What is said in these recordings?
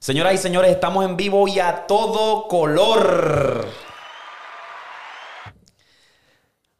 Señoras y señores, estamos en vivo y a todo color.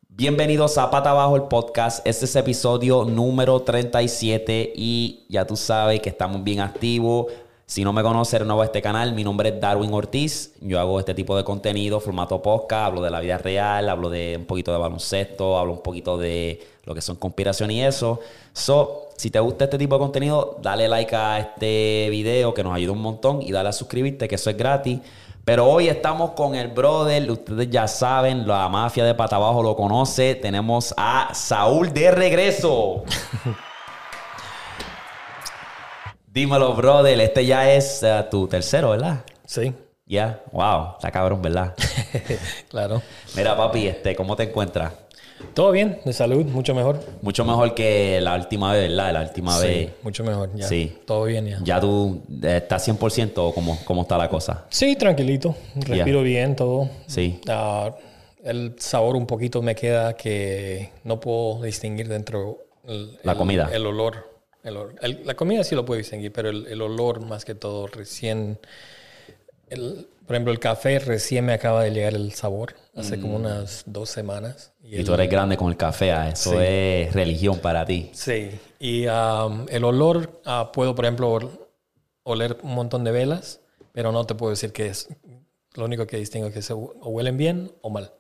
Bienvenidos a Pata Abajo el podcast. Este es episodio número 37 y ya tú sabes que estamos bien activos. Si no me conoces, nuevo a este canal. Mi nombre es Darwin Ortiz. Yo hago este tipo de contenido, formato podcast. Hablo de la vida real, hablo de un poquito de baloncesto, hablo un poquito de lo que son conspiración y eso. So, si te gusta este tipo de contenido, dale like a este video que nos ayuda un montón y dale a suscribirte, que eso es gratis. Pero hoy estamos con el brother, ustedes ya saben, la mafia de Pata Abajo lo conoce. Tenemos a Saúl de regreso. Dímelo, brother. Este ya es uh, tu tercero, ¿verdad? Sí, Ya, wow, está cabrón, ¿verdad? claro. Mira, papi, este, ¿cómo te encuentras? Todo bien, de salud, mucho mejor. Mucho mejor que la última vez, ¿verdad? La última vez. Sí, mucho mejor, ya. Sí. Todo bien ya. ¿Ya tú eh, estás 100% o cómo, cómo está la cosa? Sí, tranquilito. Respiro bien, todo. Sí. Ah, el sabor un poquito me queda que no puedo distinguir dentro el, La el- comida. El olor. El. El- la comida sí lo puedo distinguir, pero el, el olor más que todo recién... el- por ejemplo, el café recién me acaba de llegar el sabor, hace como unas dos semanas. Mm. Y el- tú eres grande con el café, ah, eso Sí. es religión para ti. Sí, y um, el olor, ah, puedo, por ejemplo, ol- oler un montón de velas, pero no te puedo decir que es. Lo único que distingo es que se o huelen bien o mal,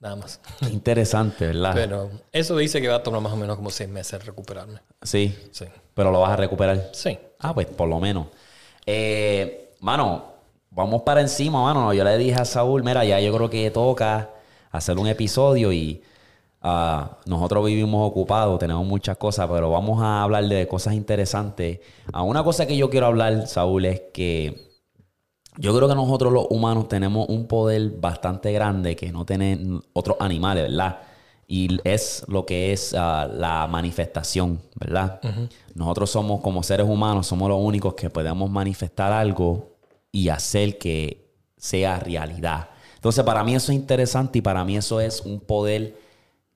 nada más. Qué interesante, ¿verdad? Pero eso dice que va a tomar más o menos como seis meses recuperarme. sí, Sí, pero lo vas a recuperar. sí. Ah, pues por lo menos. Eh, mano, vamos para encima, mano. Yo le dije a Saúl, mira, ya yo creo que toca hacer un episodio y ah, nosotros vivimos ocupados, tenemos muchas cosas, pero vamos a hablar de cosas interesantes. Ah, una cosa que yo quiero hablar, Saúl, es que yo creo que nosotros los humanos tenemos un poder bastante grande que no tienen otros animales, ¿verdad? Y es lo que es ah, la manifestación, ¿verdad? Nosotros somos como seres humanos, somos los únicos que podemos manifestar algo y hacer que sea realidad. Entonces, para mí eso es interesante y para mí eso es un poder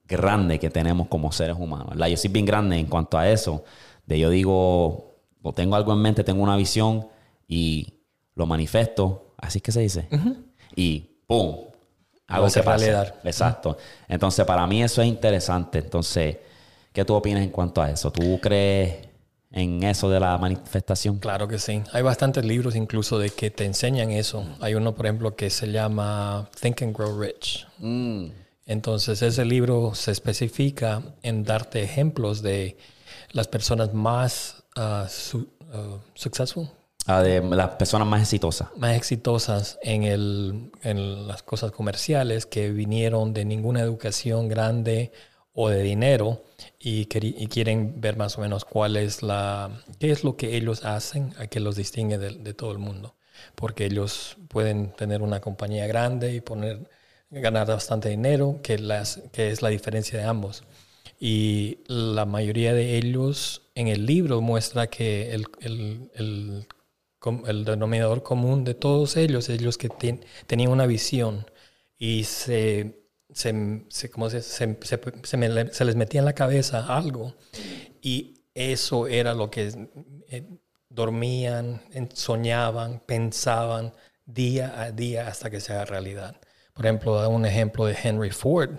grande que tenemos como seres humanos, ¿verdad? Yo soy bien grande en cuanto a eso. De yo digo, o tengo algo en mente, tengo una visión y lo manifesto, así es que se dice. Y ¡pum! Pase. realidad. Exacto. Entonces, para mí eso es interesante. Entonces, ¿qué tú opinas en cuanto a eso? ¿Tú crees en eso de la manifestación? Claro que sí. Hay bastantes libros incluso de que te enseñan eso. Hay uno, por ejemplo, que se llama Think and Grow Rich. Mm, Entonces ese libro se especifica en darte ejemplos de las personas más su- ah, successful, de las personas más exitosas. más exitosas en, el, en las cosas comerciales que vinieron de ninguna educación grande o de dinero y, y quieren ver más o menos cuál es la qué es lo que ellos hacen a que los distingue de, de todo el mundo porque ellos pueden tener una compañía grande y poner ganar bastante dinero que las que es la diferencia de ambos y la mayoría de ellos en el libro muestra que el, el- el el denominador común de todos ellos, ellos que ten- tenían una visión y se, se, se- ¿cómo se, se, me se les metía en la cabeza algo y eso era lo que eh, dormían, soñaban, pensaban día a día hasta que se haga realidad. Por ejemplo, un ejemplo de Henry Ford,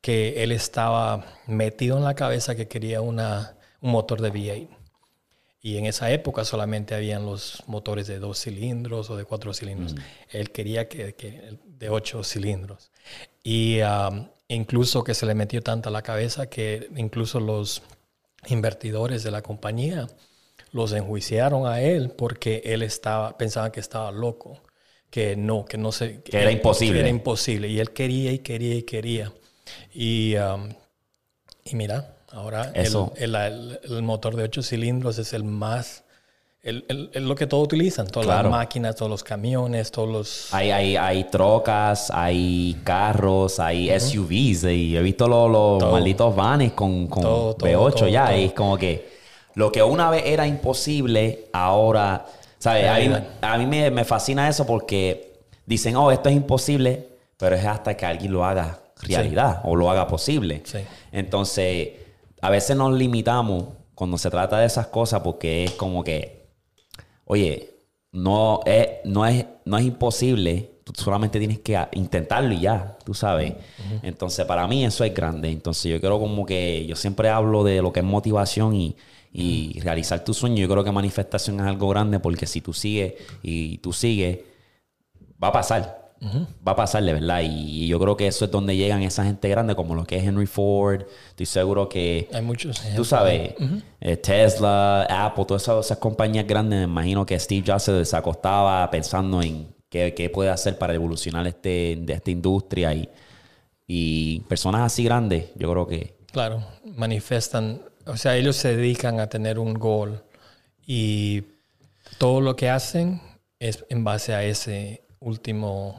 que él estaba metido en la cabeza que quería una, un motor de V8. Y en esa época solamente habían los motores de dos cilindros o de cuatro cilindros. Él quería que, que de ocho cilindros. Y um, incluso que se le metió tanto a la cabeza que incluso los invertidores de la compañía los enjuiciaron a él porque él estaba, pensaba que estaba loco, que no, que no se... Que era imposible. era imposible. Y él quería y quería y quería. Y, um, y mira, ahora el- Eso. el, el- el motor de ocho cilindros es el más... El, lo que todos utilizan, todas Claro. las máquinas, todos los camiones, todos los... Hay, hay, hay trocas, hay carros, hay SUVs. Y he visto los, los malditos vanes con, con Todo, todo, V8 todo, ya. Y es como que lo que una vez era imposible, ahora. ¿Sabes? A mí, Realidad. a mí me, me fascina eso porque dicen, oh, esto es imposible, pero es hasta que alguien lo haga realidad o lo haga posible. Sí. Entonces, a veces nos limitamos cuando se trata de esas cosas porque es como que, oye, no es, no es, no es imposible. Tú solamente tienes que intentarlo y ya, tú sabes. Entonces, para mí eso es grande. Entonces, yo creo como que yo siempre hablo de lo que es motivación y, y realizar tu sueño. Yo creo que manifestación es algo grande porque si tú sigues y tú sigues, va a pasar. Va a pasar, de verdad. Y, yo creo que eso es donde llegan esa gente grande, como lo que es Henry Ford. Estoy seguro que. Hay muchos. Tú sabes, eh, Tesla, Apple, todas esas, compañías grandes. Me imagino que Steve Jobs se acostaba pensando en qué, puede hacer para evolucionar este, de esta industria. Y, y personas así grandes, yo creo que. Claro, manifestan. O sea, ellos se dedican a tener un gol. Y todo lo que hacen es en base a ese último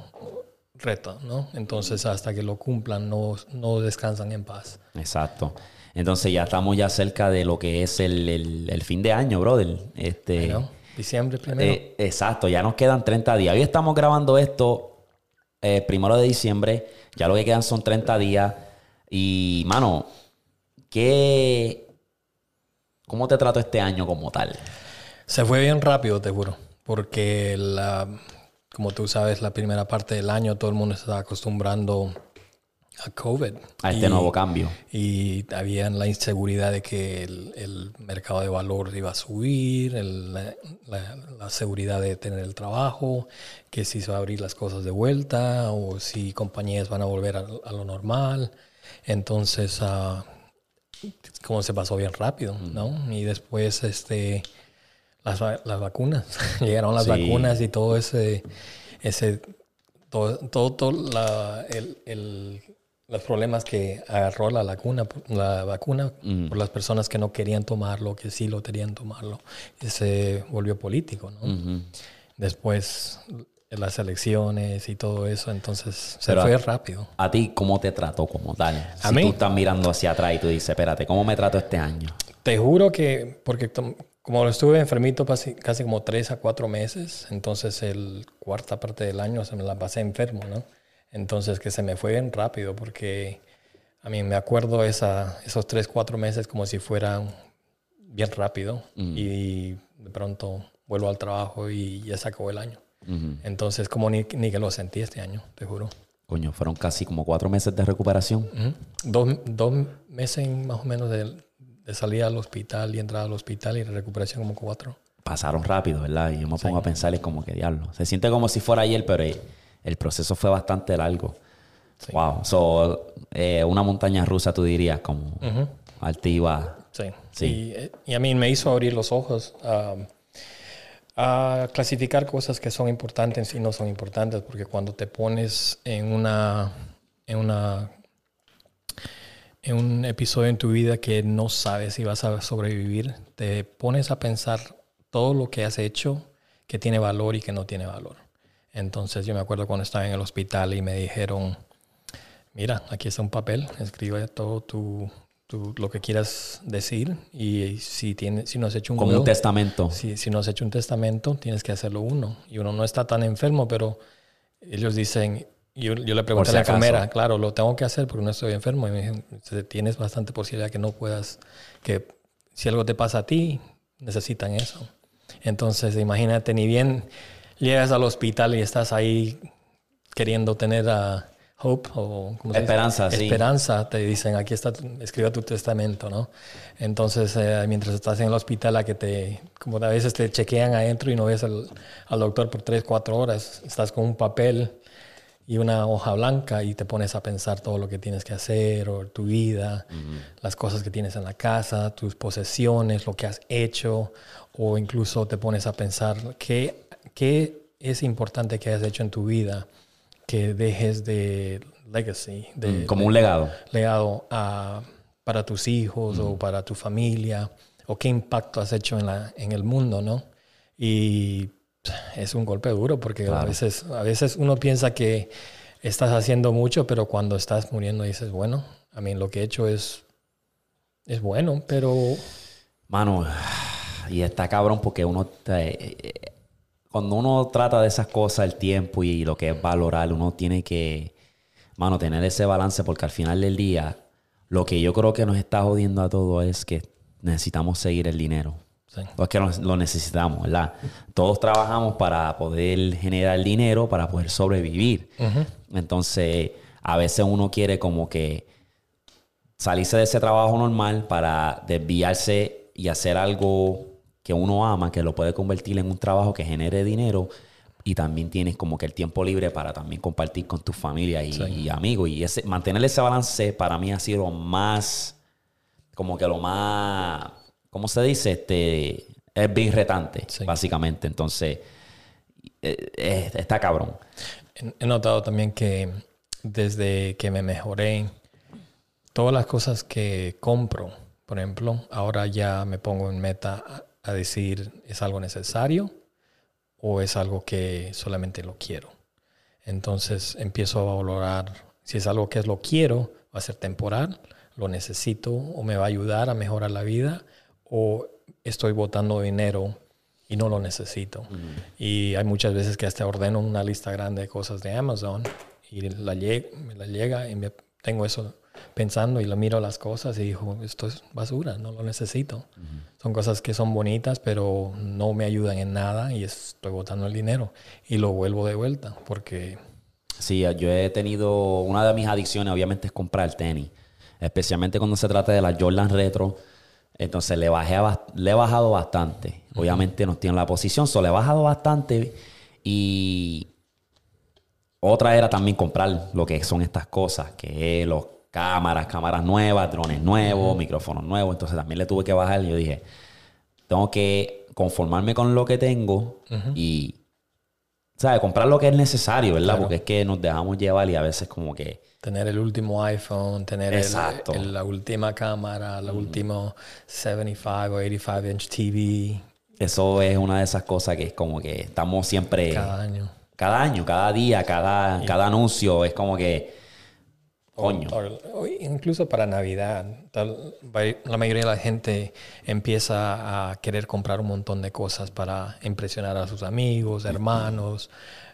reto, ¿no? Entonces, hasta que lo cumplan, no, no descansan en paz. Exacto. Entonces, ya estamos ya cerca de lo que es el, fin de año, brother. Este, diciembre primero. Eh, exacto, ya nos quedan 30 días. Hoy estamos grabando esto eh, primero de diciembre. Ya lo que quedan son 30 días. Y, mano, ¿qué. ¿Cómo te trato este año como tal? Se fue bien rápido, te juro. Porque la como tú sabes, la primera parte del año todo el mundo se estaba acostumbrando a COVID. A este nuevo cambio. Y había la inseguridad de que el, mercado de valor iba a subir, la, seguridad de tener el trabajo, que si se va a abrir las cosas de vuelta o si compañías van a volver a, lo normal. Entonces, uh, como se pasó bien rápido, ¿no? Y después, este las, las vacunas. Llegaron las vacunas y todo ese, ese todo, todo, la, el, el, los problemas que agarró la vacuna, la vacuna por las personas que no querían tomarlo, que sí lo querían tomarlo, y se volvió político, ¿no? Después las elecciones y todo eso, entonces se fue rápido. ¿A ti cómo te trató como tal? si tú estás mirando hacia atrás y tú dices, espérate, ¿cómo me trato este año? Te juro que, porque como estuve enfermito casi, casi como tres a cuatro meses, entonces el cuarta parte del año se me la pasé enfermo, ¿no? Entonces que se me fue bien rápido porque a mí me acuerdo esa, esos tres, cuatro meses como si fueran bien rápido mm. y de pronto vuelvo al trabajo y ya se acabó el año. Entonces como ni, ni, que lo sentí este año, te juro. Coño, fueron casi como cuatro meses de recuperación. dos, dos meses más o menos de de salir al hospital y entrar al hospital y recuperación como cuatro. Pasaron rápido, ¿verdad? Y yo me pongo a pensar, es como que diablo. Se siente como si fuera ayer, pero el proceso fue bastante largo. Wow. So, eh, una montaña rusa, tú dirías, como altiva. Sí. sí. Y, a mí me hizo abrir los ojos a clasificar cosas que son importantes y no son importantes, porque cuando te pones en una, en una en un episodio en tu vida que no sabes si vas a sobrevivir, te pones a pensar todo lo que has hecho que tiene valor y que no tiene valor. Entonces yo me acuerdo cuando estaba en el hospital y me dijeron, mira, aquí está un papel, escribe todo tu, lo que quieras decir y si, tiene, si no has hecho un... Como un testamento. Si, si no has hecho un testamento, tienes que hacerlo uno. Y uno no está tan enfermo, pero ellos dicen, yo, yo le pregunté a la enfermera, claro, lo tengo que hacer porque no estoy enfermo. Y me dijeron, tienes bastante posibilidad que no puedas, que si algo te pasa a ti, necesitan eso. Entonces, imagínate, ni bien llegas al hospital y estás ahí queriendo tener a hope o esperanza, sí. esperanza, te dicen aquí está, escribe tu testamento, ¿no? Entonces, eh, mientras estás en el hospital, a que te, como a veces te chequean adentro y no ves al, al doctor por tres, cuatro horas, estás con un papel y una hoja blanca y te pones a pensar todo lo que tienes que hacer o tu vida, las cosas que tienes en la casa, tus posesiones, lo que has hecho o incluso te pones a pensar qué, qué es importante que hayas hecho en tu vida que dejes de legacy, de, mm, como un legado, legado para tus hijos o para tu familia o qué impacto has hecho en, la, en el mundo, ¿no? Y es un golpe duro porque a, veces, a veces uno piensa que estás haciendo mucho, pero cuando estás muriendo dices, bueno, a mí lo que he hecho es, es bueno, pero... Mano, y está cabrón porque uno... cuando uno trata de esas cosas, el tiempo y lo que es valorar, uno tiene que, mano, tener ese balance porque al final del día, lo que yo creo que nos está jodiendo a todos es que necesitamos seguir el dinero. Sí. Pues que lo, necesitamos, ¿verdad? Todos trabajamos para poder generar dinero, para poder sobrevivir. Entonces, a veces uno quiere como que salirse de ese trabajo normal para desviarse y hacer algo que uno ama, que lo puede convertir en un trabajo que genere dinero y también tienes como que el tiempo libre para también compartir con tu familia y, amigos. Y ese, mantener ese balance para mí ha sido más, como que lo más, ¿cómo se dice? Este, es bien retante, básicamente. Entonces, eh, está cabrón. He notado también que desde que me mejoré, todas las cosas que compro, por ejemplo, ahora ya me pongo en meta a decir, ¿es algo necesario? o es algo que solamente lo quiero. Entonces empiezo a valorar si es algo que lo quiero, va a ser temporal, lo necesito o me va a ayudar a mejorar la vida o estoy botando dinero y no lo necesito. Y hay muchas veces que hasta ordeno una lista grande de cosas de Amazon y la me la llega y me tengo eso pensando y lo miro las cosas y digo, esto es basura, no lo necesito. Son cosas que son bonitas, pero no me ayudan en nada y estoy botando el dinero y lo vuelvo de vuelta porque... Sí, yo he tenido, una de mis adicciones obviamente es comprar tenis, especialmente cuando se trata de la Jordan Retro. Entonces le, bajé le he bajado bastante. Obviamente no tiene la posición, solo le he bajado bastante y otra era también comprar lo que son estas cosas, que los cámaras, cámaras nuevas, drones nuevos, micrófonos nuevos. Entonces también le tuve que bajar y yo dije, tengo que conformarme con lo que tengo y, ¿sabes? Comprar lo que es necesario, ¿verdad? Porque es que nos dejamos llevar y a veces como que... Tener el último iPhone, tener la última cámara, la última 75 o 85 inch TV. Eso es una de esas cosas que es como que estamos siempre... Cada año. Cada año, cada día, cada, cada anuncio. Es como que incluso para Navidad, la mayoría de la gente empieza a querer comprar un montón de cosas para impresionar a sus amigos, hermanos,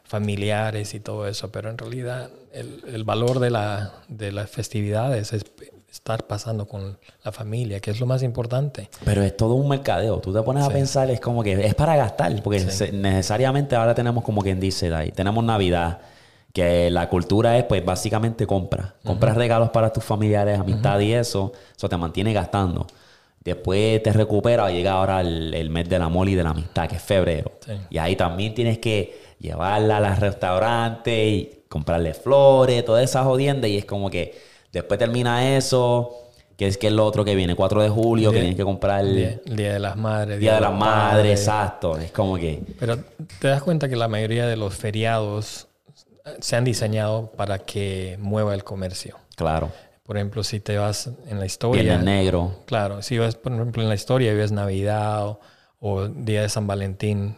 familiares y todo eso, pero en realidad el, valor de, la, de las festividades es estar pasando con la familia, que es lo más importante. Pero es todo un mercadeo. Tú te pones a pensar, es como que es para gastar, porque necesariamente ahora tenemos como quien dice, ahí, tenemos Navidad que la cultura es pues básicamente compra. Compras regalos para tus familiares, amistad y eso, eso te mantiene gastando. Después te recupera, llega ahora el, mes del amor y de la amistad, que es febrero. Y ahí también tienes que llevarla a los restaurantes y comprarle flores, todas esas jodiendas. Y es como que después termina eso, que es que es lo otro que viene, 4 de julio, que tienes que comprar el día, de las Madres. Día, de las Madres, exacto. Es como que... Pero te das cuenta que la mayoría de los feriados se han diseñado para que mueva el comercio. Claro. Por ejemplo, si te vas en la historia. el negro. Claro, si vas, por ejemplo, en la historia y ves Navidad o, Día de San Valentín,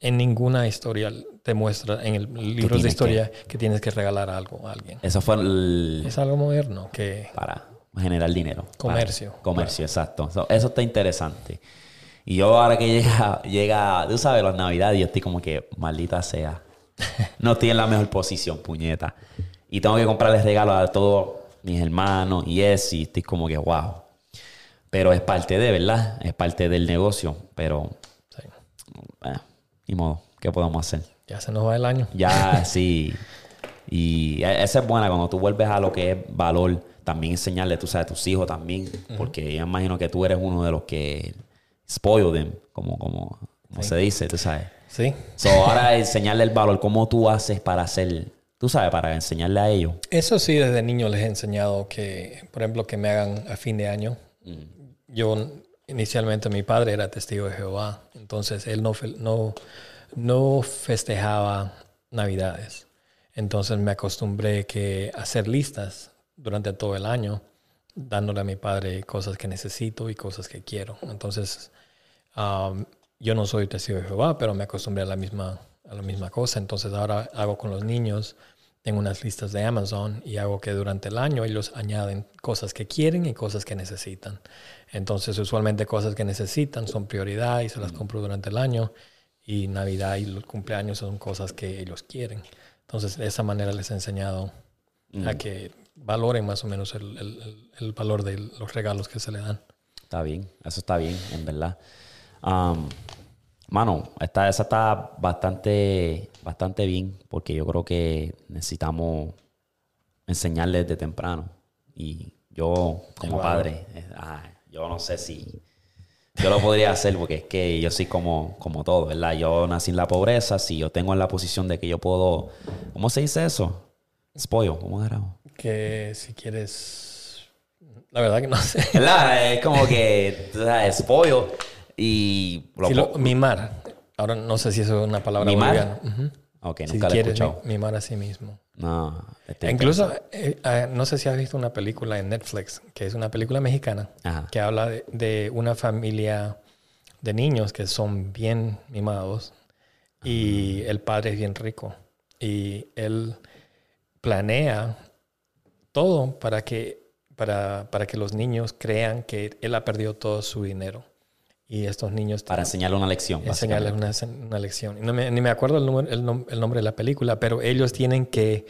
en ninguna historia te muestra en el libro de historia que... tienes que regalar algo a alguien. Eso fue el... Es algo moderno que... Para generar dinero. Comercio. comercio, exacto. Eso, está interesante. Y yo ahora que llega, llega, tú sabes, las navidades, yo estoy como que, maldita sea no estoy en la mejor posición, puñeta. Y tengo que comprarles regalos a todos mis hermanos y eso, y estoy como que, wow. Pero es parte de, ¿verdad? Es parte del negocio, pero... Sí. Eh, ni modo, ¿qué podemos hacer? Ya se nos va el año. Ya, sí. Y e, esa es buena, cuando tú vuelves a lo que es valor, también enseñarle, tú sabes, a tus hijos también, porque yo imagino que tú eres uno de los que spoil them, como, como, se dice, tú sabes. Sí. So, ahora enseñarle el valor, cómo tú haces para hacer, tú sabes, para enseñarle a ellos. Eso sí, desde niño les he enseñado que, por ejemplo, que me hagan a fin de año. Mm. Yo, inicialmente, mi padre era testigo de Jehová, entonces él no, no, no festejaba Navidades. Entonces me acostumbré que hacer listas durante todo el año, dándole a mi padre cosas que necesito y cosas que quiero. Entonces, um, yo no soy testigo de Jehová, pero me acostumbré a la misma, a la misma cosa. Entonces ahora hago con los niños, tengo unas listas de Amazon y hago que durante el año ellos añaden cosas que quieren y cosas que necesitan. Entonces usualmente cosas que necesitan son prioridad y se las compro durante el año y Navidad y los cumpleaños son cosas que ellos quieren. Entonces de esa manera les he enseñado a que valoren más o menos el, el, el valor de los regalos que se le dan. Está bien, eso está bien, en verdad. Um, mano, esta, esa está bastante, bastante bien porque yo creo que necesitamos enseñarles de temprano. Y yo, como padre, eh, ah, yo no sé si yo lo podría hacer porque es que yo soy como, como todo, ¿verdad? Yo nací en la pobreza, si yo tengo en la posición de que yo puedo, ¿cómo se dice eso? Spoil, ¿cómo era? Que si quieres, la verdad que no sé. ¿Verdad? Es como que, o sea, spoil y... Lo, mimar. Ahora no sé si eso es una palabra ¿Mimar? Ok, nunca si lo he escuchado. mimar a sí mismo. No. E incluso, eh, eh, no sé si has visto una película en Netflix, que es una película mexicana, Ajá. que habla de, de, una familia de niños que son bien mimados y el padre es bien rico. Y él planea todo para que, para, para que los niños crean que él ha perdido todo su dinero. Y estos niños... Para enseñarle una lección. Enseñarles una, una, lección. No me, ni me acuerdo el, número, el, nom el, nombre de la película, pero ellos tienen que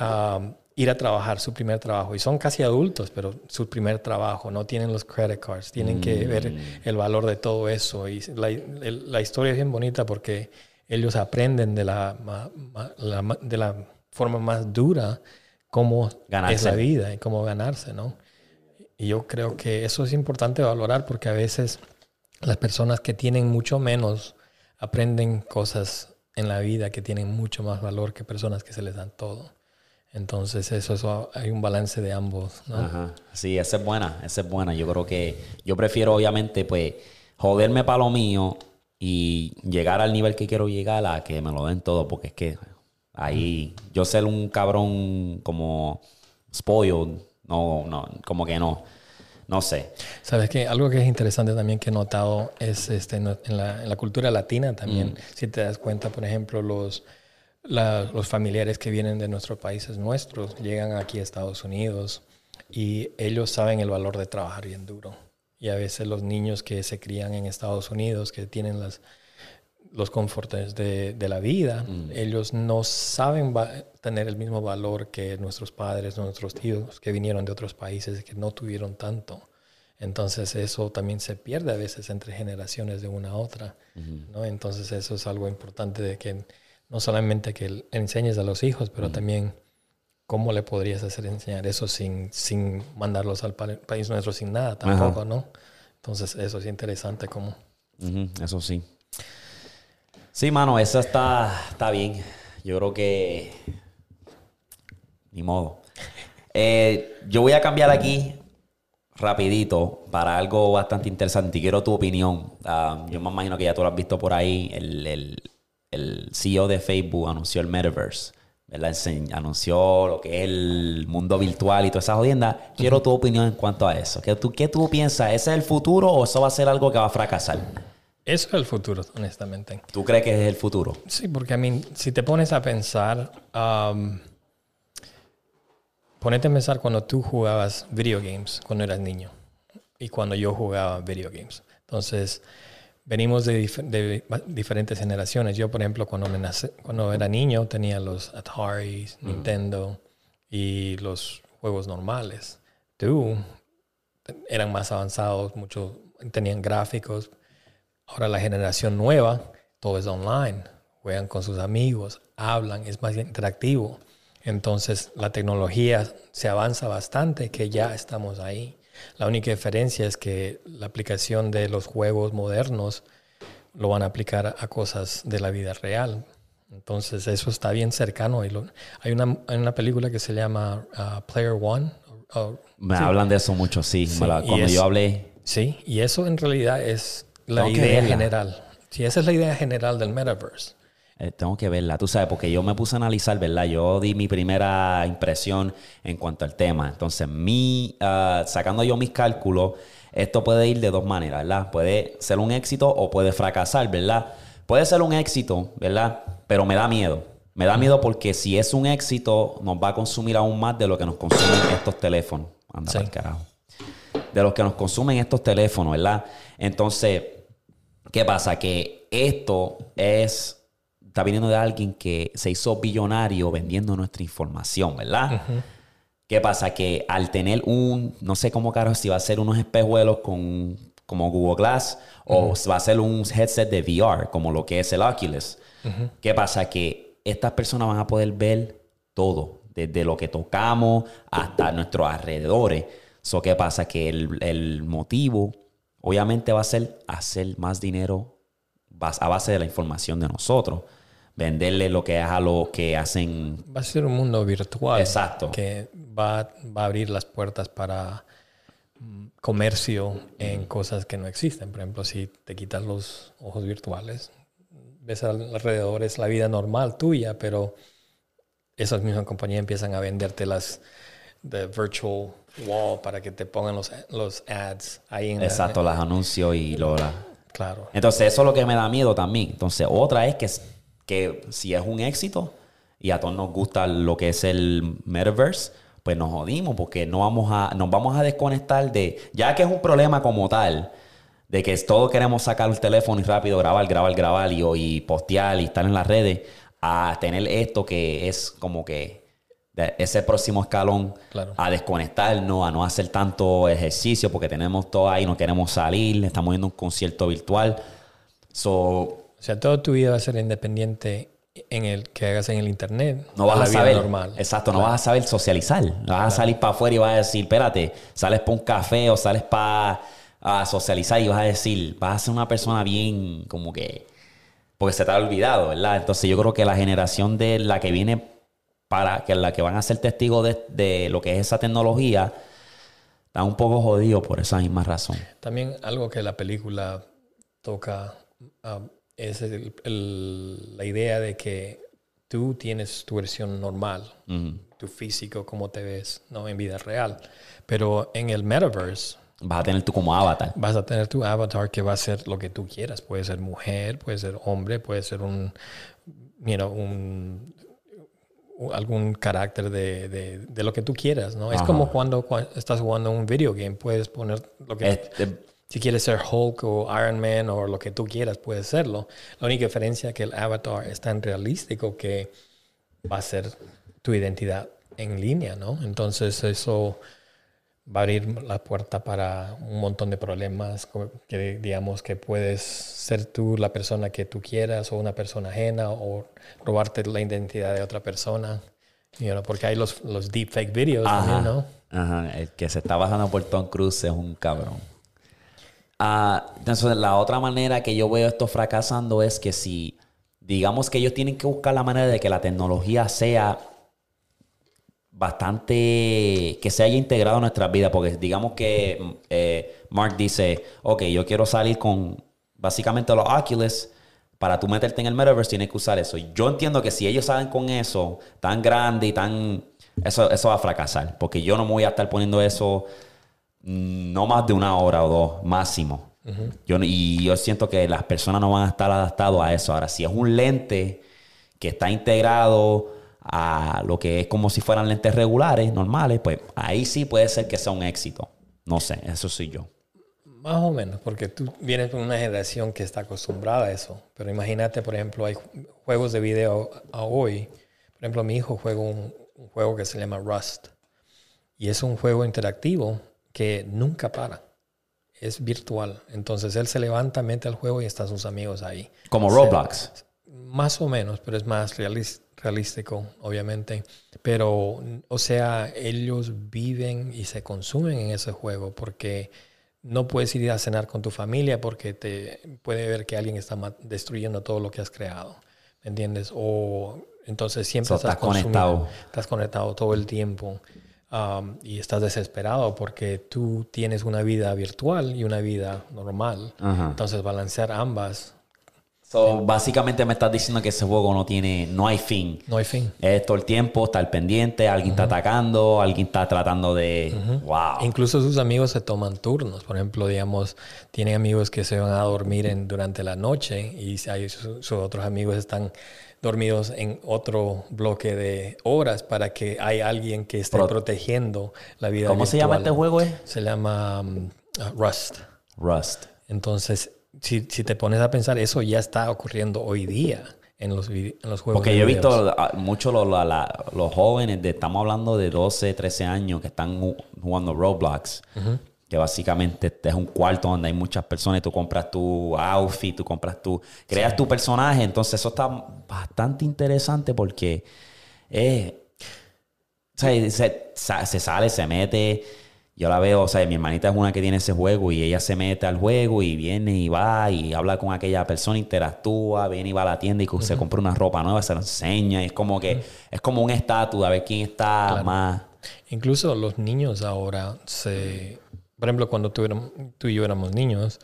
um, ir a trabajar su primer trabajo. Y son casi adultos, pero su primer trabajo. No tienen los credit cards. Tienen mm. que ver el valor de todo eso. Y la, el, la, historia es bien bonita porque ellos aprenden de la, la de la forma más dura cómo ganarse. es la vida y cómo ganarse, ¿no? Y yo creo que eso es importante valorar porque a veces las personas que tienen mucho menos aprenden cosas en la vida que tienen mucho más valor que personas que se les dan todo. Entonces, eso, eso hay un balance de ambos. ¿no? Ajá. Sí, esa es buena, esa es buena. Yo creo que yo prefiero, obviamente, pues, joderme para lo mío y llegar al nivel que quiero llegar a que me lo den todo, porque es que ahí yo ser un cabrón como spoiled, no, no, como que no. No sé. Sabes que algo que es interesante también que he notado es este, en, la, en la cultura latina también. Mm. Si te das cuenta, por ejemplo, los, la, los familiares que vienen de nuestros países nuestros llegan aquí a Estados Unidos y ellos saben el valor de trabajar bien duro. Y a veces los niños que se crían en Estados Unidos, que tienen las, los confortes de, de la vida, mm. ellos no saben tener el mismo valor que nuestros padres, nuestros tíos que vinieron de otros países que no tuvieron tanto. Entonces eso también se pierde a veces entre generaciones de una a otra. ¿no? Entonces eso es algo importante de que no solamente que enseñes a los hijos, pero también cómo le podrías hacer enseñar eso sin, sin mandarlos al país nuestro sin nada tampoco, ¿no? Entonces eso es interesante como... Eso sí. Sí, mano, eso está, está bien. Yo creo que. Ni modo. Eh, yo voy a cambiar aquí rapidito para algo bastante interesante. Quiero tu opinión. Uh, yo me imagino que ya tú lo has visto por ahí. El, el, el CEO de Facebook anunció el Metaverse. ¿verdad? Anunció lo que es el mundo virtual y toda esa jodienda. Quiero tu opinión en cuanto a eso. ¿Qué tú, ¿Qué tú piensas? ¿Ese es el futuro o eso va a ser algo que va a fracasar? Eso es el futuro, honestamente. ¿Tú crees que es el futuro? Sí, porque a mí, si te pones a pensar, um, ponete a pensar cuando tú jugabas video games, cuando eras niño, y cuando yo jugaba video games. Entonces, venimos de, de diferentes generaciones. Yo, por ejemplo, cuando, me nace, cuando era niño, tenía los Atari, mm. Nintendo y los juegos normales. Tú, eran más avanzados, muchos tenían gráficos Ahora la generación nueva, todo es online, juegan con sus amigos, hablan, es más interactivo. Entonces la tecnología se avanza bastante, que ya estamos ahí. La única diferencia es que la aplicación de los juegos modernos lo van a aplicar a cosas de la vida real. Entonces eso está bien cercano. hay, una, hay una película que se llama uh, Player One. Me hablan de eso mucho, sí. sí cuando yo hablé. Sí, y eso en realidad es la idea general. Sí, esa es la idea general del metaverse. Eh, tengo que verla, tú sabes, porque yo me puse a analizar, ¿verdad? Yo di mi primera impresión en cuanto al tema. Entonces, mi, uh, sacando yo mis cálculos, esto puede ir de dos maneras, ¿verdad? Puede ser un éxito o puede fracasar, ¿verdad? Puede ser un éxito, ¿verdad? Pero me da miedo. Me da miedo porque si es un éxito, nos va a consumir aún más de lo que nos consumen estos teléfonos. Anda sí. carajo. De los que nos consumen estos teléfonos, ¿verdad? Entonces, ¿qué pasa? Que esto es, está viniendo de alguien que se hizo billonario vendiendo nuestra información, ¿verdad? ¿Qué pasa? Que al tener un, no sé cómo caro, si va a ser unos espejuelos con, como Google Glass o va a ser un headset de VR, como lo que es el Oculus. ¿Qué pasa? Que estas personas van a poder ver todo, desde lo que tocamos hasta nuestros alrededores. So, ¿Qué pasa? Que el, el motivo, obviamente, va a ser hacer más dinero a base de la información de nosotros venderle lo que es a lo que hacen. Va a ser un mundo virtual. Exacto. Que va, va a abrir las puertas para mm, comercio en cosas que no existen. Por ejemplo, si te quitas los ojos virtuales, ves alrededor, es la vida normal tuya, pero esas mismas compañías empiezan a venderte las de virtual wall para que te pongan los, los ads ahí en Exacto, los anuncios y lo... Claro. Entonces, eso es lo que me da miedo también. Entonces, otra es que que si es un éxito y a todos nos gusta lo que es el metaverse, pues nos jodimos porque no vamos a, nos vamos a desconectar de, ya que es un problema como tal, de que todos queremos sacar el teléfono y rápido grabar, grabar, grabar y, y postear y estar en las redes, a tener esto que es como que ese próximo escalón a desconectarnos, a no hacer tanto ejercicio porque tenemos todo ahí, no queremos salir, estamos viendo un concierto virtual. So, o sea, toda tu vida va a ser independiente en el que hagas en el internet. No vas a, saber. Normal. Exacto, no vas a saber socializar. No vas a salir para afuera y vas a decir, espérate, sales para un café o sales para a socializar y vas a decir, vas a ser una persona bien como que. Porque se te ha olvidado, ¿verdad? Entonces yo creo que la generación de la que viene para que la que van a ser testigos de, de lo que es esa tecnología está un poco jodido por esa misma razón. También algo que la película toca. Ah, es la idea de que tú tienes tu versión normal, tu físico, cómo te ves, ¿no? En vida real. Pero en el metaverse... Vas a tener tú como avatar. Vas a tener tu avatar que va a ser lo que tú quieras. Puede ser mujer, puede ser hombre, puede ser un, you un algún carácter de, de, lo que tú quieras, ¿no? Es como cuando, estás jugando un video game, puedes poner lo que... Este, si quieres ser Hulk o Iron Man o lo que tú quieras, puedes serlo. La única diferencia es que el avatar es tan realístico que va a ser tu identidad en línea, ¿no? Entonces eso va a abrir la puerta para un montón de problemas, que digamos que puedes ser tú la persona que tú quieras o una persona ajena o robarte la identidad de otra persona. porque hay los, los deepfake videos también, ¿no? Ajá, el que se está bajando por Tom Cruise es un cabrón. Ah, entonces, la otra manera que yo veo esto fracasando es que si, digamos que ellos tienen que buscar la manera de que la tecnología sea bastante, que se haya integrado en nuestras vidas, porque digamos que eh, Mark dice, ok, yo quiero salir con básicamente los Oculus, para tú meterte en el metaverse tienes que usar eso. Yo entiendo que si ellos salen con eso tan grande y tan... Eso, eso va a fracasar, porque yo no me voy a estar poniendo eso no más de una hora o dos máximo. yo, y yo siento que las personas no van a estar adaptadas a eso. Ahora, si es un lente que está integrado a lo que es como si fueran lentes regulares, normales, pues ahí sí puede ser que sea un éxito. No sé, eso sí yo. Más o menos, porque tú vienes de una generación que está acostumbrada a eso. Pero imagínate, por ejemplo, hay juegos de video a hoy. Por ejemplo, mi hijo juega un juego que se llama Rust. Y es un juego interactivo que nunca para. Es virtual. Entonces él se levanta, mete al juego y están sus amigos ahí. Como Roblox. Más o menos, pero es más realístico, obviamente. Pero, o sea, ellos viven y se consumen en ese juego porque no puedes ir a cenar con tu familia porque te puede ver que alguien está destruyendo todo lo que has creado. ¿Me entiendes? O entonces siempre estás, conectado. Estás conectado todo el tiempo y estás desesperado porque tú tienes una vida virtual y una vida normal. Entonces balancear ambas. Básicamente me estás diciendo que ese juego no tiene, no hay fin. No hay fin. Es todo el tiempo, está al pendiente, alguien está atacando, alguien está tratando de... Wow. Incluso sus amigos se toman turnos. Por ejemplo, digamos, tienen amigos que se van a dormir en, durante la noche y hay, sus otros amigos están dormidos en otro bloque de horas para que hay alguien que esté protegiendo la vida. ¿Cómo se llama este juego? Eh? Se llama um, uh, Rust. Rust. Entonces, si, te pones a pensar, eso ya está ocurriendo hoy día en los, en los juegos. Porque yo he visto muchos los, los jóvenes, de, estamos hablando de 12, 13 años, que están jugando Roblox. que básicamente este es un cuarto donde hay muchas personas y tú compras tu outfit, tú compras tu, creas tu personaje, entonces eso está bastante interesante porque eh, o sea, se sale, se mete, yo la veo, o sea, mi hermanita es una que tiene ese juego y ella se mete al juego y viene y va y habla con aquella persona, interactúa, viene y va a la tienda y se compra una ropa nueva, se lo enseña, y es como que, es como un estatus, a ver quién está más... Incluso los niños ahora se... Por ejemplo, cuando tú, éramos- tú y yo éramos niños,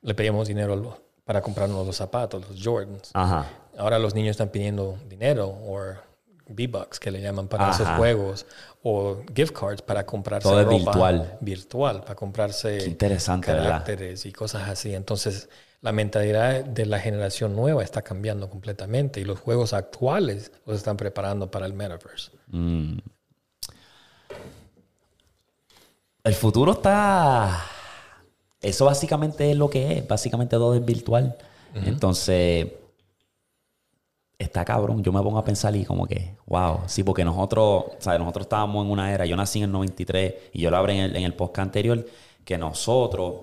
le pedíamos dinero a los- para comprarnos los zapatos, los Jordans. Ajá. Ahora los niños están pidiendo dinero o V-Bucks, que le llaman para esos juegos, o gift cards para comprarse Todo es virtual. virtual, para comprarse Qué interesante, ¿verdad? caracteres y cosas así. Entonces, la mentalidad de la generación nueva está cambiando completamente y los juegos actuales los están preparando para el metaverse. Mm. El futuro está. Eso básicamente es lo que es. Básicamente todo es virtual. Entonces. Está cabrón. Yo me pongo a pensar y como que, wow. Sí, porque nosotros, ¿sabes? Nosotros estábamos en una era. Yo nací en el 93 y yo lo hablé en el, en el podcast anterior. Que nosotros,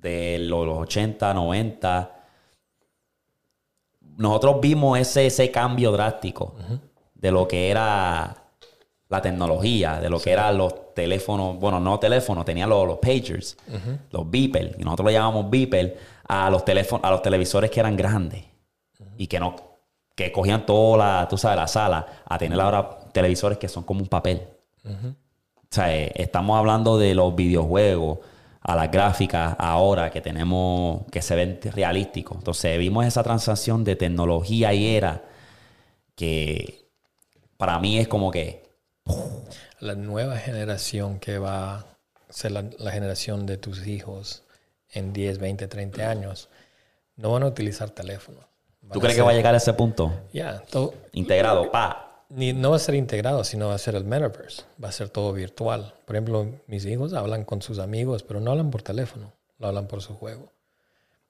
de los, los 80, 90, nosotros vimos ese, ese cambio drástico de lo que era la tecnología, de lo que eran los teléfonos, bueno, no teléfonos, tenía los, los pagers, los beepers, y nosotros lo llamamos beeper a los teléfonos, a los televisores que eran grandes y que no, que cogían toda la, tú sabes, la sala, a tener ahora televisores que son como un papel. O sea, eh, estamos hablando de los videojuegos, a las gráficas ahora que tenemos, que se ven realísticos. Entonces vimos esa transacción de tecnología y era que para mí es como que La nueva generación que va a ser la, la generación de tus hijos en 10, 20, 30 años, no van a utilizar teléfonos. ¿Tú crees que ser- va a llegar a ese punto? Ya, todo- Integrado, pa. ni, no va a ser integrado, sino va a ser el metaverse. Va a ser todo virtual. Por ejemplo, mis hijos hablan con sus amigos, pero no hablan por teléfono, lo hablan por su juego.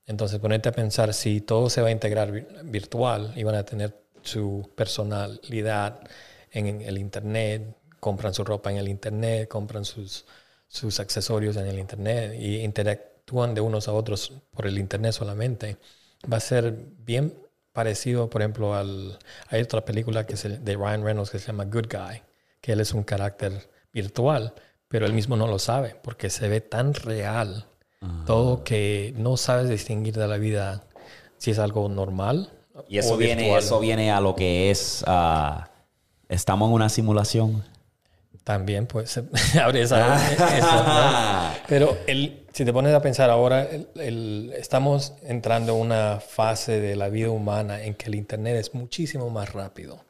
Entonces, ponerte a pensar si todo se va a integrar vir- virtual y van a tener su personalidad en el internet, compran su ropa en el internet, compran sus, sus accesorios en el internet y interactúan de unos a otros por el internet solamente, va a ser bien parecido, por ejemplo, al... Hay otra película que se, de Ryan Reynolds que se llama Good Guy, que él es un carácter virtual, pero él mismo no lo sabe porque se ve tan real todo que no sabes distinguir de la vida si es algo normal. Y eso o viene, virtual. eso viene a lo que es ah, estamos en una simulación. También pues abre esa... Pero el, si te pones a pensar ahora, estamos entrando en una fase de la vida humana en que el Internet es muchísimo más rápido.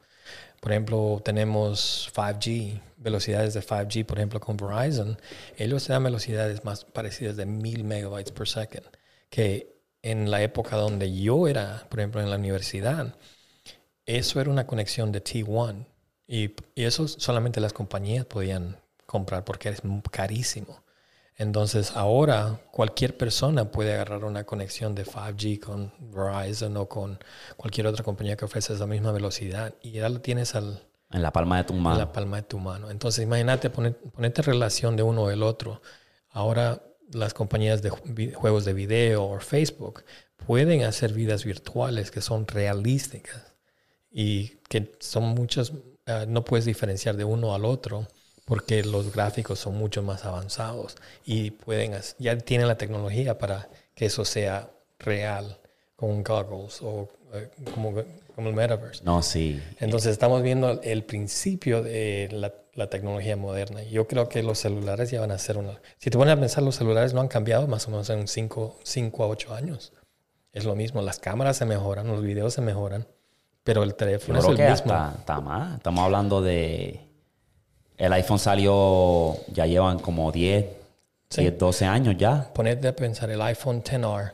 Por ejemplo, tenemos 5G, velocidades de 5G, por ejemplo, con Verizon. Ellos dan velocidades más parecidas de 1000 megabytes per second, que en la época donde yo era, por ejemplo, en la universidad, eso era una conexión de T1 y, y eso solamente las compañías podían comprar porque es carísimo. Entonces ahora cualquier persona puede agarrar una conexión de 5G con Verizon o con cualquier otra compañía que ofrece esa misma velocidad y ya lo tienes al, En la palma de tu en mano. la palma de tu mano. Entonces imagínate poner, ponerte en relación de uno o el otro. Ahora las compañías de juegos de video o Facebook pueden hacer vidas virtuales que son realísticas y que son muchos, ah, no puedes diferenciar de uno al otro porque los gráficos son mucho más avanzados y pueden ya tienen la tecnología para que eso sea real con goggles o eh, como, como el metaverse. No, sí. Entonces estamos viendo el principio de la, la tecnología moderna. Yo creo que los celulares ya van a ser una... Si te pones a pensar, los celulares no han cambiado más o menos en 5 a 8 años. Es lo mismo, las cámaras se mejoran, los videos se mejoran, pero el Yo teléfono creo es que el mismo. está más. Estamos hablando de. El iPhone salió, ya llevan como 10, Sí. 10 12 años ya. Ponerte a pensar, el iPhone XR,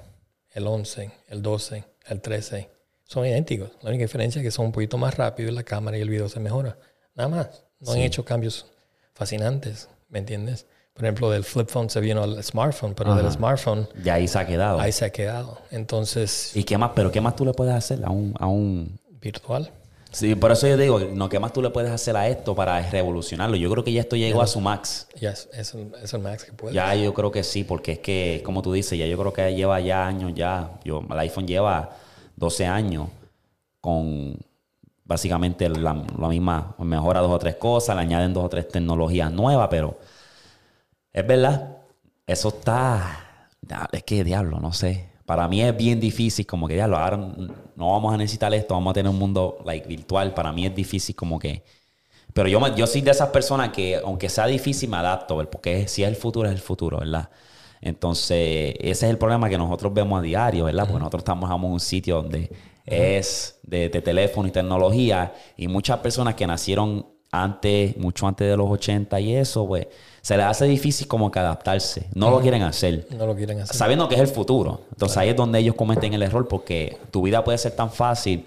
el 11, el 12, el 13, son idénticos. La única diferencia es que son un poquito más rápidos y la cámara y el video se mejora. Nada más. No han hecho cambios fascinantes, ¿me entiendes? Por ejemplo, del flip phone se vino al smartphone, pero del Ajá. smartphone Y ahí se ha quedado. ahí se ha quedado. Entonces, ¿Y qué más? ¿Pero qué más tú le puedes hacer a un, a un... virtual. Sí, por eso yo digo, no, ¿qué más tú le puedes hacer a esto para revolucionarlo? Yo creo que ya esto llegó a su max. Ya es, es, el, es el max que puede. Ya yo creo que sí, porque es que, como tú dices, ya yo creo que lleva ya años ya. Yo, el iPhone lleva 12 años con básicamente la, la misma, mejora dos o tres cosas, le añaden dos o tres tecnologías nuevas, pero es verdad, eso está, es que diablo, no sé. Para mí es bien difícil, como que diablo, ahora no vamos a necesitar esto, vamos a tener un mundo like, virtual. Para mí es difícil como que... Pero yo, yo soy de esas personas que, aunque sea difícil, me adapto, porque si es el futuro, es el futuro, ¿verdad? Entonces, ese es el problema que nosotros vemos a diario, ¿verdad? Porque nosotros estamos en un sitio donde es de, teléfono y tecnología y muchas personas que nacieron antes, mucho antes de los 80 y eso, pues se les hace difícil como que adaptarse. No lo quieren hacer. No lo quieren hacer. Sabiendo que es el futuro. Entonces ahí es donde ellos cometen el error porque tu vida puede ser tan fácil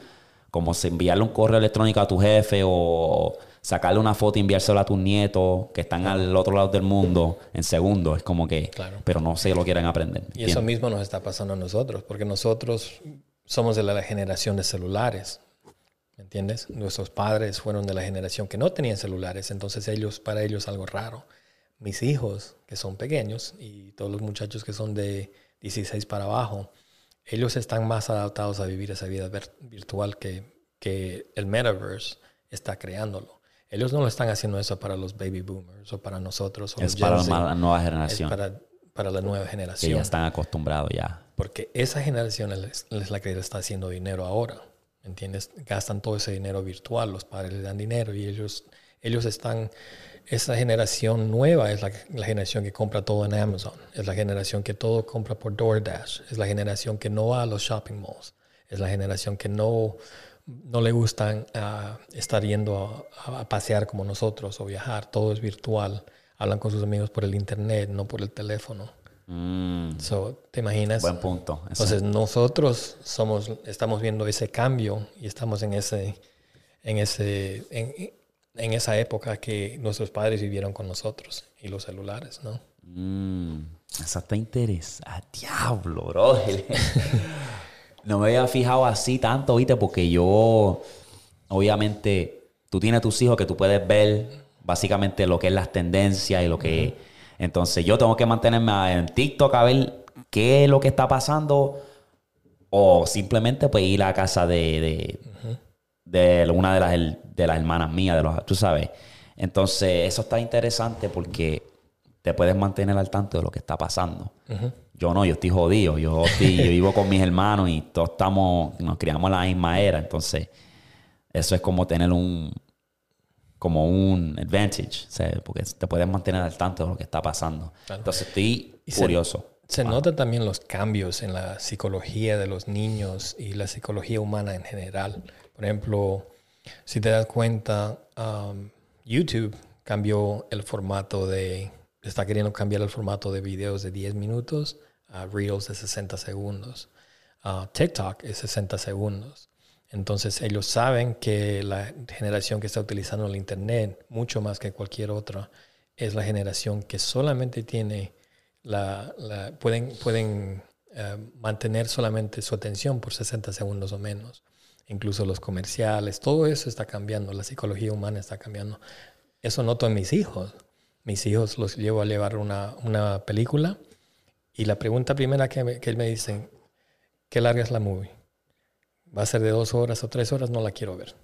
como enviarle un correo electrónico a tu jefe o sacarle una foto y enviársela a tus nietos que están al otro lado del mundo en segundos. Es como que, claro. pero no se lo quieren aprender. Y eso mismo nos está pasando a nosotros, porque nosotros somos de la generación de celulares. ¿Me entiendes? Nuestros padres fueron de la generación que no tenían celulares, entonces ellos, para ellos algo raro mis hijos, que son pequeños, y todos los muchachos que son de 16 para abajo, ellos están más adaptados a vivir esa vida virtual que, que el metaverse está creándolo. Ellos no lo están haciendo eso para los baby boomers o para nosotros. es para la nueva generación. Es para, para, la nueva generación. Que ya están acostumbrados ya. Porque esa generación es, es la que está haciendo dinero ahora. ¿Entiendes? Gastan todo ese dinero virtual. Los padres les dan dinero y ellos, ellos están esa generación nueva es la, generación que compra todo en Amazon, es la generación que todo compra por DoorDash, es la generación que no va a los shopping malls, es la generación que no, no le gustan ah, estar yendo a, pasear como nosotros o viajar, todo es virtual, hablan con sus amigos por el internet, no por el teléfono. Mm. ¿Te imaginas? Buen punto. Entonces nosotros somos, estamos viendo ese cambio y estamos en ese, en ese, en esa época que nuestros padres vivieron con nosotros y los celulares, ¿no? Mm, esa está interesante. Diablo, bro. no me había fijado así tanto, ¿viste? Porque yo, obviamente, tú tienes tus hijos que tú puedes ver básicamente lo que es las tendencias y lo que... Entonces yo tengo que mantenerme en TikTok a ver qué es lo que está pasando o simplemente pues ir a casa de, de una de las, de las hermanas mías, de los, tú sabes. Entonces, eso está interesante porque te puedes mantener al tanto de lo que está pasando. Yo no, yo estoy jodido. Yo, vivo con mis hermanos y todos estamos, nos criamos en la misma era. Entonces, eso es como tener un, como un advantage, porque te puedes mantener al tanto de lo que está pasando. Entonces, estoy curioso. Se, se nota también los cambios en la psicología de los niños y la psicología humana en general. Por ejemplo, si te das cuenta, um, YouTube cambió el formato de, está queriendo cambiar el formato de videos de 10 minutos a Reels de 60 segundos. Uh, TikTok es 60 segundos. Entonces ellos saben que la generación que está utilizando el Internet, mucho más que cualquier otra, es la generación que solamente tiene la, pueden, pueden uh, mantener solamente su atención por 60 segundos o menos incluso los comerciales, todo eso está cambiando, la psicología humana está cambiando. Eso noto en mis hijos. Mis hijos los llevo a llevar una, una película y la pregunta primera que, me, que me dicen, ¿qué larga es la movie? ¿Va a ser de dos horas o tres horas? No la quiero ver.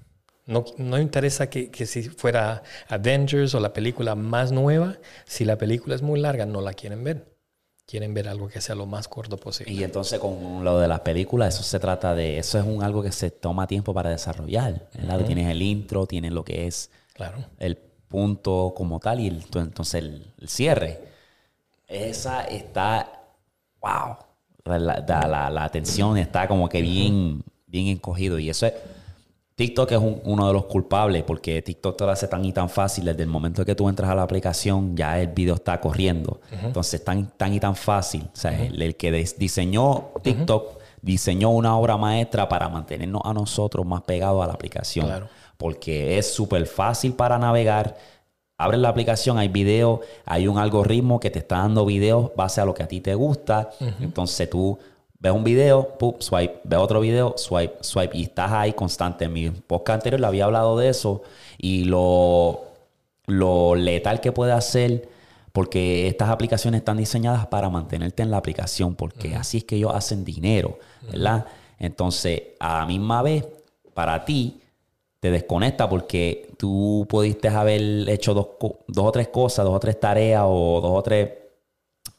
No, no interesa que, que, si fuera Avengers o la película más nueva, si la película es muy larga, no la quieren ver quieren ver algo que sea lo más corto posible. Y entonces con lo de las películas, eso se trata de, eso es un algo que se toma tiempo para desarrollar. Tienes el intro, tienes lo que es claro. el punto como tal y entonces el, cierre. Esa está, wow, la, la, la, atención está como que bien, bien encogido y eso es TikTok es uno de los culpables porque TikTok te lo hace tan y tan fácil. Desde el momento que tú entras a la aplicación, ya el video está corriendo. Entonces, tan, tan y tan fácil. O sea, el, que diseñó TikTok diseñó una obra maestra para mantenernos a nosotros más pegados a la aplicación. Porque es súper fácil para navegar. Abres la aplicación, hay videos, hay un algoritmo que te está dando videos base a lo que a ti te gusta. Entonces tú ves un video, pup, swipe, ves otro video, swipe, swipe, y estás ahí constante. En mi podcast anterior le había hablado de eso y lo, lo letal que puede hacer, porque estas aplicaciones están diseñadas para mantenerte en la aplicación, porque así es que ellos hacen dinero, ¿verdad? Entonces, a la misma vez, para ti, te desconecta porque tú pudiste haber hecho dos, dos o tres cosas, dos o tres tareas o dos o tres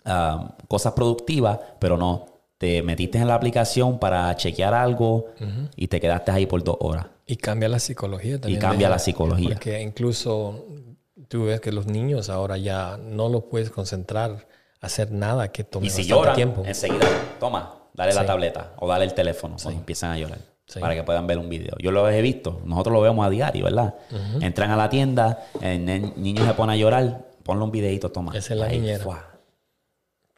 ah, cosas productivas, pero no. Te metiste en la aplicación para chequear algo y te quedaste ahí por dos horas. Y cambia la psicología también. cambia de- la psicología. Porque incluso tú ves que los niños ahora ya no los puedes concentrar hacer nada que tome Y si lloran, tiempo. enseguida, toma, dale la Sí. tableta o dale el teléfono cuando empiezan a llorar. Sí. Para que puedan ver un video. Yo lo he visto, nosotros lo vemos a diario, ¿verdad? Entran a la tienda, el niño se pone a llorar, ponle un videito, toma. Esa es la Ahí, niñera. fuá.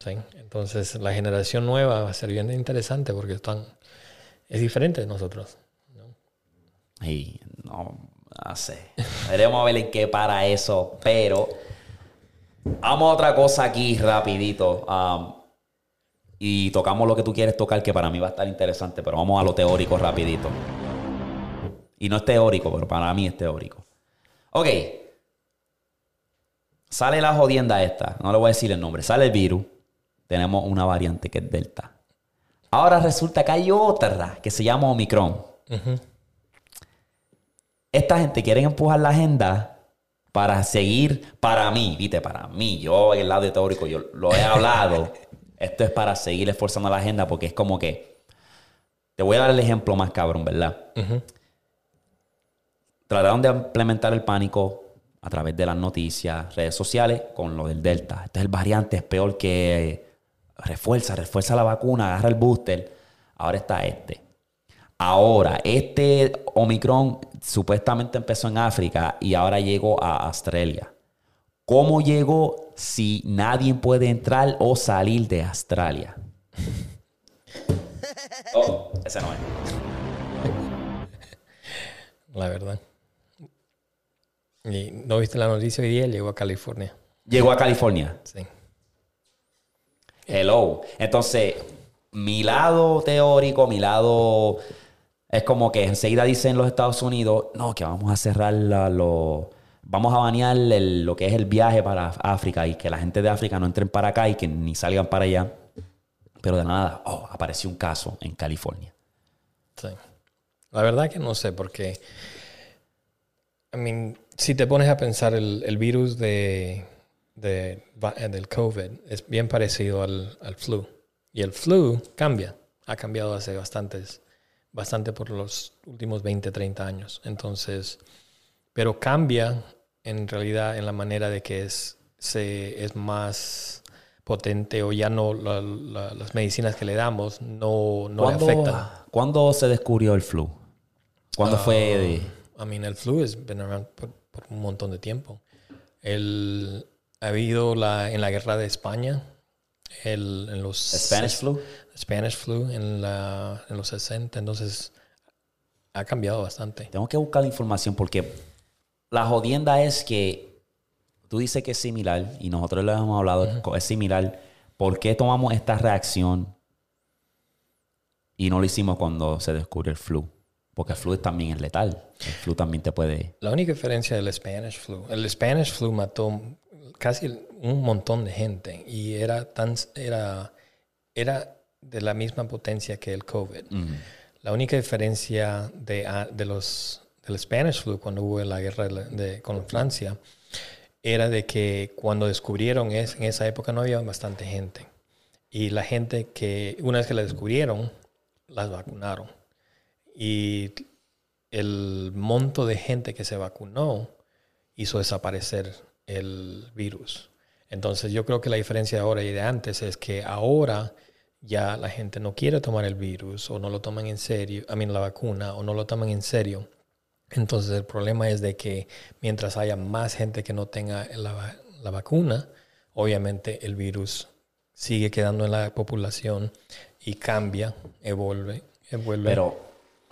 Entonces la generación nueva va a ser bien interesante porque están, es diferente de nosotros. Y no, no sé. Veremos a ver en qué para eso. Pero vamos a otra cosa aquí rapidito. y tocamos lo que tú quieres tocar, que para mí va a estar interesante. Pero vamos a lo teórico rapidito. Y no es teórico, pero para mí es teórico. Ok. Sale la jodienda esta. No le voy a decir el nombre. Sale el virus. Tenemos una variante que es Delta. Ahora resulta que hay otra que se llama Omicron esta gente quiere empujar la agenda para seguir, para mí, viste, para mí, yo en el lado teórico, yo lo he hablado. Esto es para seguir esforzando la agenda porque es como que, te voy a dar el ejemplo más cabrón, ¿verdad? Trataron de implementar el pánico a través de las noticias, redes sociales, con lo del Delta. Este es el variante, es peor que refuerza, refuerza la vacuna, agarra el booster. Ahora está este. Ahora, este Omicron supuestamente empezó en África y ahora llegó a Australia. ¿Cómo llegó si nadie puede entrar o salir de Australia? Oh, ese no es. La verdad. Y no viste la noticia hoy día, llegó a California. Llegó a California. Sí. Hello. Entonces, mi lado teórico, mi lado es como que enseguida dicen los Estados Unidos, no, que vamos a cerrar la- vamos a banear lo que es el viaje para África y que la gente de África no entren para acá y que ni salgan para allá. Pero de nada, oh, apareció un caso en California. Sí. La verdad que no sé, porque. I mean, si te pones a pensar, el, el virus de, de del COVID es bien parecido al, al flu. Y el flu cambia. Ha cambiado hace bastantes, bastante por los últimos 20, 30 años. Entonces, pero cambia en realidad en la manera de que es, se, es más potente o ya no la- la- las medicinas que le damos no, no le ¿Cuándo, afectan. ¿Cuándo se descubrió el flu? ¿Cuándo fue de- I mean, el flu has been around por, por un montón de tiempo. El, ha habido la, en la guerra de España, el, en los... Spanish flu? Spanish flu en, la, en los 60, entonces ha cambiado bastante. Tengo que buscar la información porque la jodienda es que tú dices que es similar y nosotros lo hemos hablado, es similar. ¿Por qué tomamos esta reacción y no lo hicimos cuando se descubrió el flu? Porque el flu también es letal. El flu también te puede... La única diferencia del Spanish flu, el Spanish flu mató casi un montón de gente y era tan era era de la misma potencia que el COVID. La única diferencia de, a- de los del Spanish flu cuando hubo la guerra de- con Francia era de que cuando descubrieron es, en esa época no había bastante gente y la gente que una vez que la descubrieron las vacunaron y el monto de gente que se vacunó hizo desaparecer el virus. Entonces yo creo que la diferencia de ahora y de antes es que ahora ya la gente no quiere tomar el virus o no lo toman en serio, a mí la vacuna o no lo toman en serio. Entonces el problema es de que mientras haya más gente que no tenga la, va- la vacuna, obviamente el virus sigue quedando en la población y cambia, evuelve, evuelve. Pero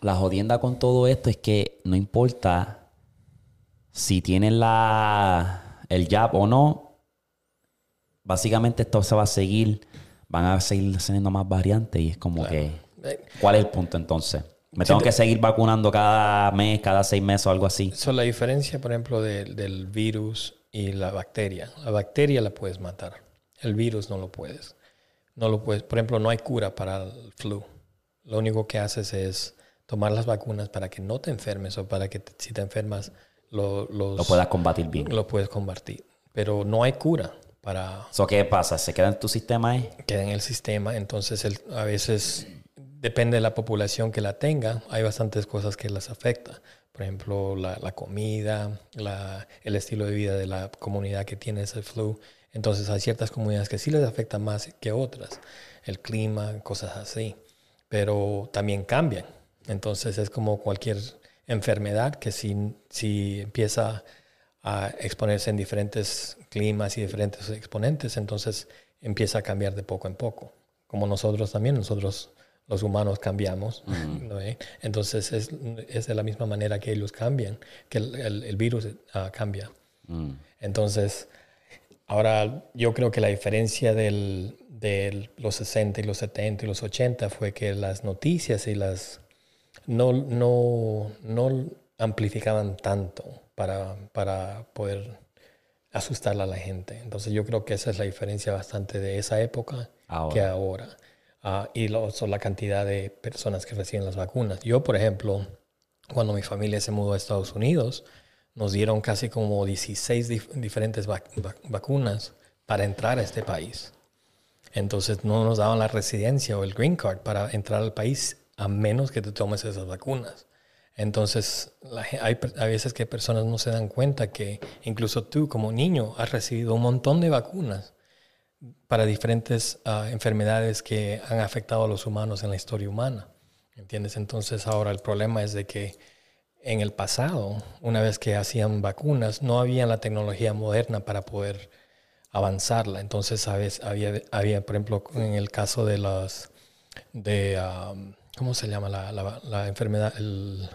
la jodienda con todo esto es que no importa si tienen la, el jab o no, básicamente esto se va a seguir, van a seguir saliendo más variantes y es como que, Eh, ¿cuál es el punto entonces? ¿Me tengo que seguir vacunando cada mes, cada seis meses o algo así? Eso es la diferencia, por ejemplo, de- del virus y la bacteria. La bacteria la puedes matar. El virus no lo puedes. No lo puedes. Por ejemplo, no hay cura para el flu. Lo único que haces es tomar las vacunas para que no te enfermes o para que te- si te enfermas lo, los- Lo puedas combatir bien. lo puedes combatir. Pero no hay cura para ¿Eso qué pasa? ¿Se queda en tu sistema ahí? queda en el sistema. Entonces, el- a veces depende de la población que la tenga. Hay bastantes cosas que las afecta. Por ejemplo, la, la comida, la- el estilo de vida de la comunidad que tiene ese flu. Entonces, hay ciertas comunidades que sí les afecta más que otras. El clima, cosas así. Pero también cambian. Entonces, es como cualquier enfermedad que si, si empieza a exponerse en diferentes climas y diferentes exponentes, entonces empieza a cambiar de poco en poco. Como nosotros también, nosotros los humanos cambiamos. ¿no ve? Entonces es, es de la misma manera que ellos cambian, que el, el- el virus ah, cambia. Mm. Entonces, ahora yo creo que la diferencia del- de los 60 y los 70 y los 80 fue que las noticias y las no, no, no amplificaban tanto para, para poder asustar a la gente. Entonces yo creo que esa es la diferencia bastante de esa época Ahora. que ahora. Ah, y lo, son la cantidad de personas que reciben las vacunas. Yo, por ejemplo, cuando mi familia se mudó a Estados Unidos, nos dieron casi como 16 dif- diferentes vac- vac- vacunas para entrar a este país. Entonces no nos daban la residencia o el green card para entrar al país a menos que te tomes esas vacunas. Entonces la hay, hay veces que personas no se dan cuenta que incluso tú como niño has recibido un montón de vacunas para diferentes ah, enfermedades que han afectado a los humanos en la historia humana. ¿Entiendes? Entonces ahora el problema es de que en el pasado, una vez que hacían vacunas, no había la tecnología moderna para poder avanzarla. Entonces, ¿sabes? Había, había, por ejemplo, en el caso de las, de, um, ¿cómo se llama la, la- la enfermedad? El,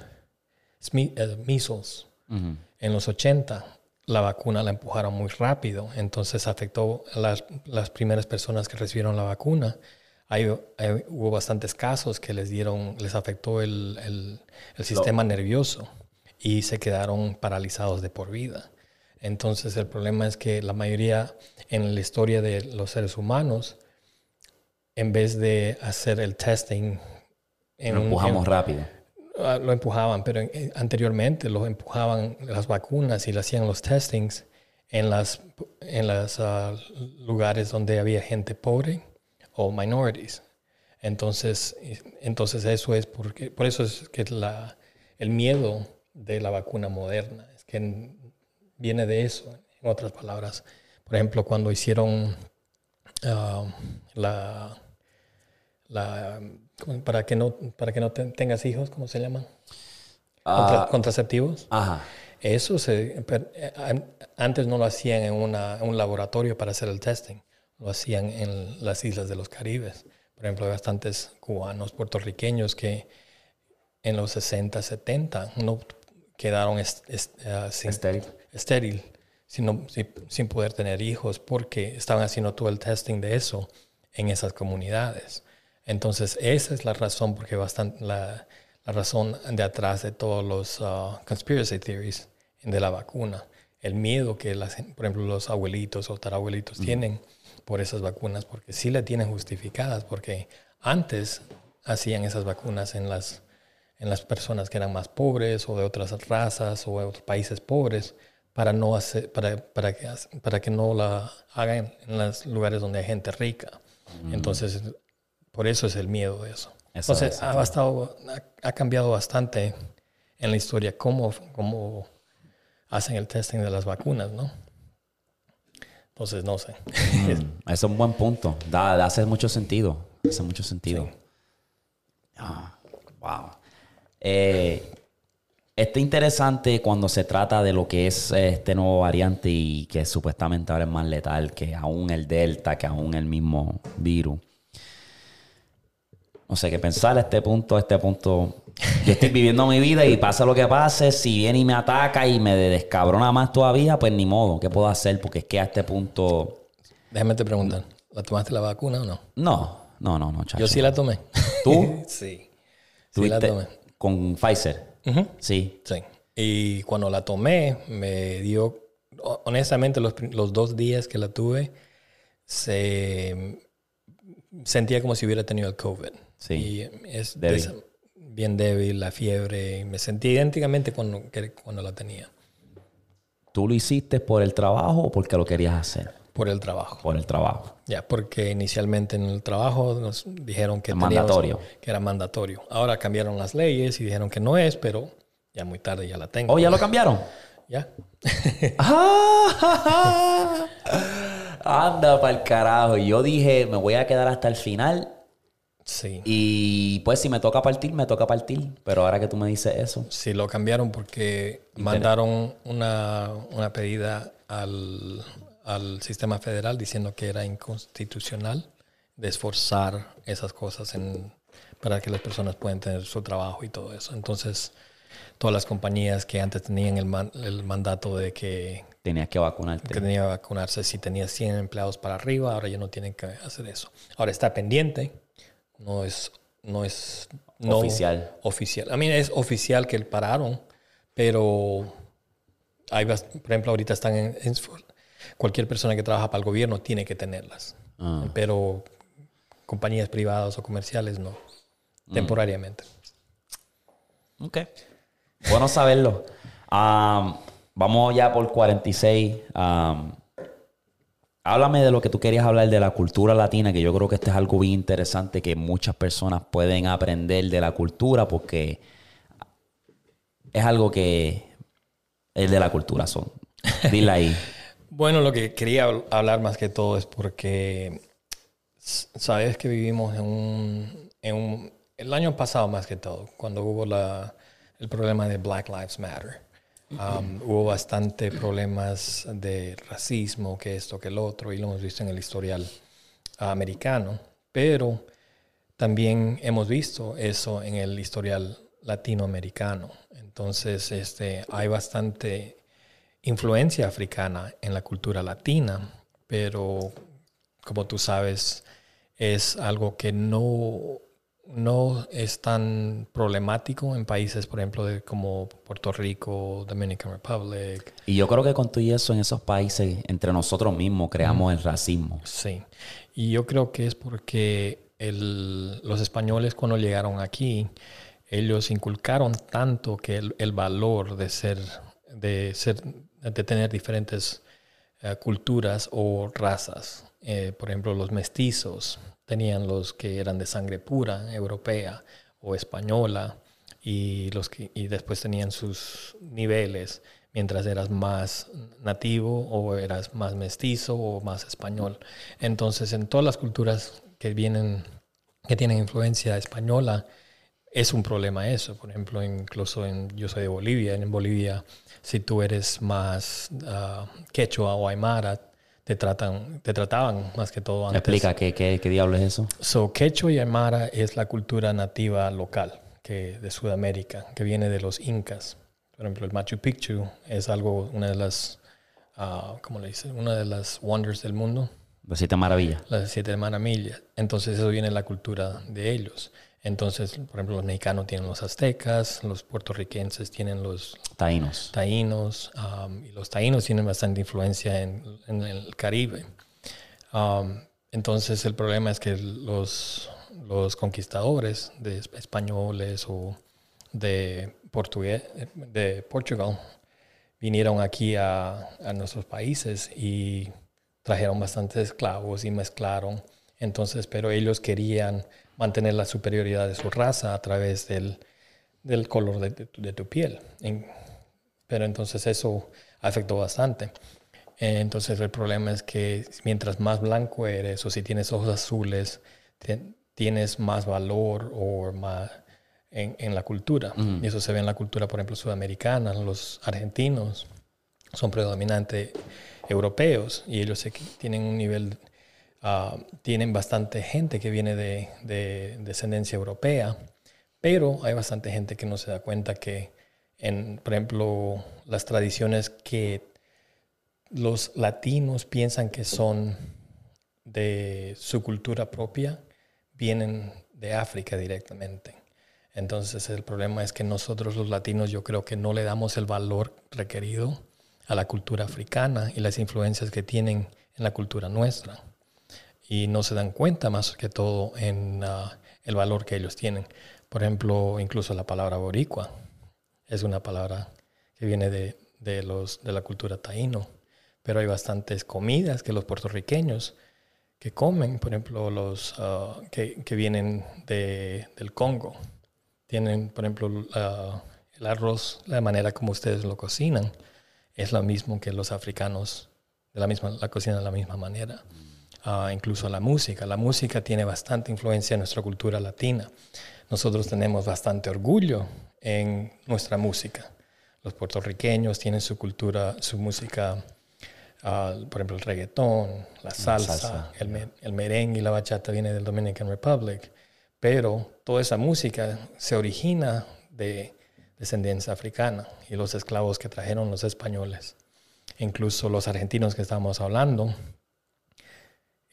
el measles. Ujú. En los 80, la vacuna la empujaron muy rápido, entonces afectó a las, las primeras personas que recibieron la vacuna. Hay, hay- hubo bastantes casos que les dieron, les afectó el, el- el sistema nervioso y se quedaron paralizados de por vida. Entonces el problema es que la mayoría en la historia de los seres humanos, en vez de hacer el testing, en Lo un- empujamos en- rápido. Ah, lo empujaban, pero eh, anteriormente lo empujaban las vacunas y le hacían los testings en las en los lugares donde había gente pobre o minorities. Entonces, entonces eso es porque por eso es que la, el miedo de la vacuna moderna es que viene de eso. En otras palabras, por ejemplo, cuando hicieron ah, la la. Para que no para que no te- tengas hijos cómo se llaman Contra- Ah, contraceptivos ajá. eso se eh, an- antes no lo hacían en una- un laboratorio para hacer el testing lo hacían en las islas de los Caribes por ejemplo hay bastantes cubanos puertorriqueños que en los 60 70 no quedaron est- est- sin, Estéril. estéril, sino- sin, sin poder tener hijos, porque estaban haciendo todo el testing de eso en esas comunidades. Entonces, esa es la razón, porque bastante, la, la razón de atrás de todos los ah, conspiracy theories de la vacuna. El miedo que, las, por ejemplo, los abuelitos o tarabuelitos tienen por esas vacunas, porque sí la tienen justificadas, porque antes hacían esas vacunas en las en las personas que eran más pobres o de otras razas o de otros países pobres para no hacer para, para que para que no la hagan en los lugares donde hay gente rica. Entonces por eso es el miedo de eso Eso entonces es. ha, bastado- ha, ha cambiado bastante en la historia cómo, cómo hacen el testing de las vacunas no entonces no sé Mm, Eso es un buen punto. Da, da- hace mucho sentido. Hace mucho sentido. Ah, wow. Eh, está interesante cuando se trata de lo que es eh, este nuevo variante y que supuestamente ahora es más letal que aún el Delta, que aún el mismo virus. No sé qué pensar a este punto, a este punto. Yo estoy viviendo mi vida y pasa lo que pase. Si viene y me ataca y me descabrona más todavía, pues ni modo. ¿Qué puedo hacer? Porque es que a este punto. déjame te preguntar ¿La tomaste la vacuna o no? No, no, no, no, chacho. Yo sí la tomé. ¿Tú? sí. Sí la ¿Tuviste tomé. con Pfizer? Sí. Sí. Y cuando la tomé, me dio, honestamente, los, los dos días que la tuve, se sentía como si hubiera tenido el COVID. Sí. Y es Débil. bien débil, la fiebre. Me sentí idénticamente cuando, que- cuando la tenía, ¿Tú lo hiciste por el trabajo o porque lo querías hacer? por el trabajo. Por el trabajo. Ya, porque inicialmente en el trabajo nos dijeron que, mandatorio. que era mandatorio. Ahora cambiaron las leyes y dijeron que no es, pero ya muy tarde ya la tengo. Oh, ¿ya lo cambiaron? Ya. Ah, Anda para el carajo. Yo dije, me voy a quedar hasta el final. Sí. Y pues si me toca partir, me toca partir. Pero ahora que tú me dices eso. Sí, lo cambiaron porque mandaron una, una pedida al, al sistema federal diciendo que era inconstitucional de esforzar esas cosas en, para que las personas puedan tener su trabajo y todo eso. Entonces, todas las compañías que antes tenían el, man- el mandato de que, Tenías que vacunarte. que tenía que vacunarse si tenía 100 empleados para arriba, ahora ya no tienen que hacer eso. Ahora está pendiente, no es, no es no Oficial. Oficial. A mí es oficial que pararon, pero hay, por ejemplo, ahorita están en, en- cualquier persona que trabaja para el gobierno tiene que tenerlas, Ah. pero compañías privadas o comerciales no, Mm. temporariamente. Ok. Bueno saberlo. Am, vamos ya por 46. Am, háblame de lo que tú querías hablar de la cultura latina, que yo creo que este es algo bien interesante que muchas personas pueden aprender de la cultura porque es algo que es de la cultura. Son. Dile ahí. Bueno, lo que quería habl- hablar más que todo es porque sabes que vivimos en un, en un- el año pasado más que todo, cuando hubo la, el problema de Black Lives Matter. Hubo bastante problemas de racismo, que esto, que el otro, y lo hemos visto en el historial americano, pero también hemos visto eso en el historial latinoamericano. Entonces, este, hay bastante influencia africana en la cultura latina, pero como tú sabes, es algo que no, no es tan problemático en países, por ejemplo, de, como Puerto Rico, Dominican Republic. Y yo creo que con tú y eso en esos países, entre nosotros mismos, creamos el racismo. Sí, y yo creo que es porque el- los españoles cuando llegaron aquí, ellos inculcaron tanto que el, el valor de ser, de ser, de tener diferentes eh, culturas o razas. Eh, por ejemplo, los mestizos tenían los que eran de sangre pura, europea o española, y, los que, y después tenían sus niveles, mientras eras más nativo o eras más mestizo o más español. Entonces, en todas las culturas que vienen, que tienen influencia española, es un problema eso. Por ejemplo, incluso en, yo soy de Bolivia, en Bolivia, si tú eres más ah, quechua o aymara, te, tratan, te trataban más que todo antes. Explica qué, qué, qué diablo es eso. So, quechua y aymara es la cultura nativa local que, de Sudamérica, que viene de los incas. Por ejemplo, el Machu Picchu es algo, una de las, ah, ¿cómo le dicen? Una de las wonders del mundo, Las siete maravillas. las siete maravillas. Entonces eso viene de la cultura de ellos. Entonces, por ejemplo, los mexicanos tienen los aztecas, los puertorriquenses tienen los Taínos. taínos, um, y los taínos tienen bastante influencia en, en el Caribe. Um, entonces el problema es que los, los conquistadores de es- españoles o de, portugués, de Portugal vinieron aquí a, a nuestros países y trajeron bastantes esclavos y mezclaron. Entonces, pero ellos querían mantener la superioridad de su raza a través del, del color de, tu- de tu piel. Pero entonces eso afectó bastante. Eh, Entonces el problema es que mientras más blanco eres o si tienes ojos azules, te- tienes más valor o más en, en la cultura. Y eso se ve en la cultura, por ejemplo, sudamericana. Los argentinos son predominantemente europeos y ellos tienen un nivel, ah, tienen bastante gente que viene de, de descendencia europea, pero hay bastante gente que no se da cuenta que, por ejemplo, las tradiciones que los latinos piensan que son de su cultura propia vienen de África directamente. Entonces el problema es que nosotros los latinos yo creo que no le damos el valor requerido a la cultura africana y las influencias que tienen en la cultura nuestra. Y no se dan cuenta más que todo en ah, el valor que ellos tienen. Por ejemplo, incluso la palabra boricua es una palabra que viene de, de los, de la cultura taíno. Pero hay bastantes comidas que los puertorriqueños que comen, por ejemplo, los ah, que, que, vienen de, del Congo. Tienen, por ejemplo, el arroz, la manera como ustedes lo cocinan, es lo mismo que los africanos, de la misma, la cocinan de la misma manera. Uh, incluso la música. La música tiene bastante influencia en nuestra cultura latina. Nosotros tenemos bastante orgullo en nuestra música. Los puertorriqueños tienen su cultura, su música por ejemplo, el reggaetón, la salsa, El, merengue y la bachata viene del Dominican Republic, pero toda esa música se origina de descendencia africana y los esclavos que trajeron los españoles, incluso los argentinos que estamos hablando.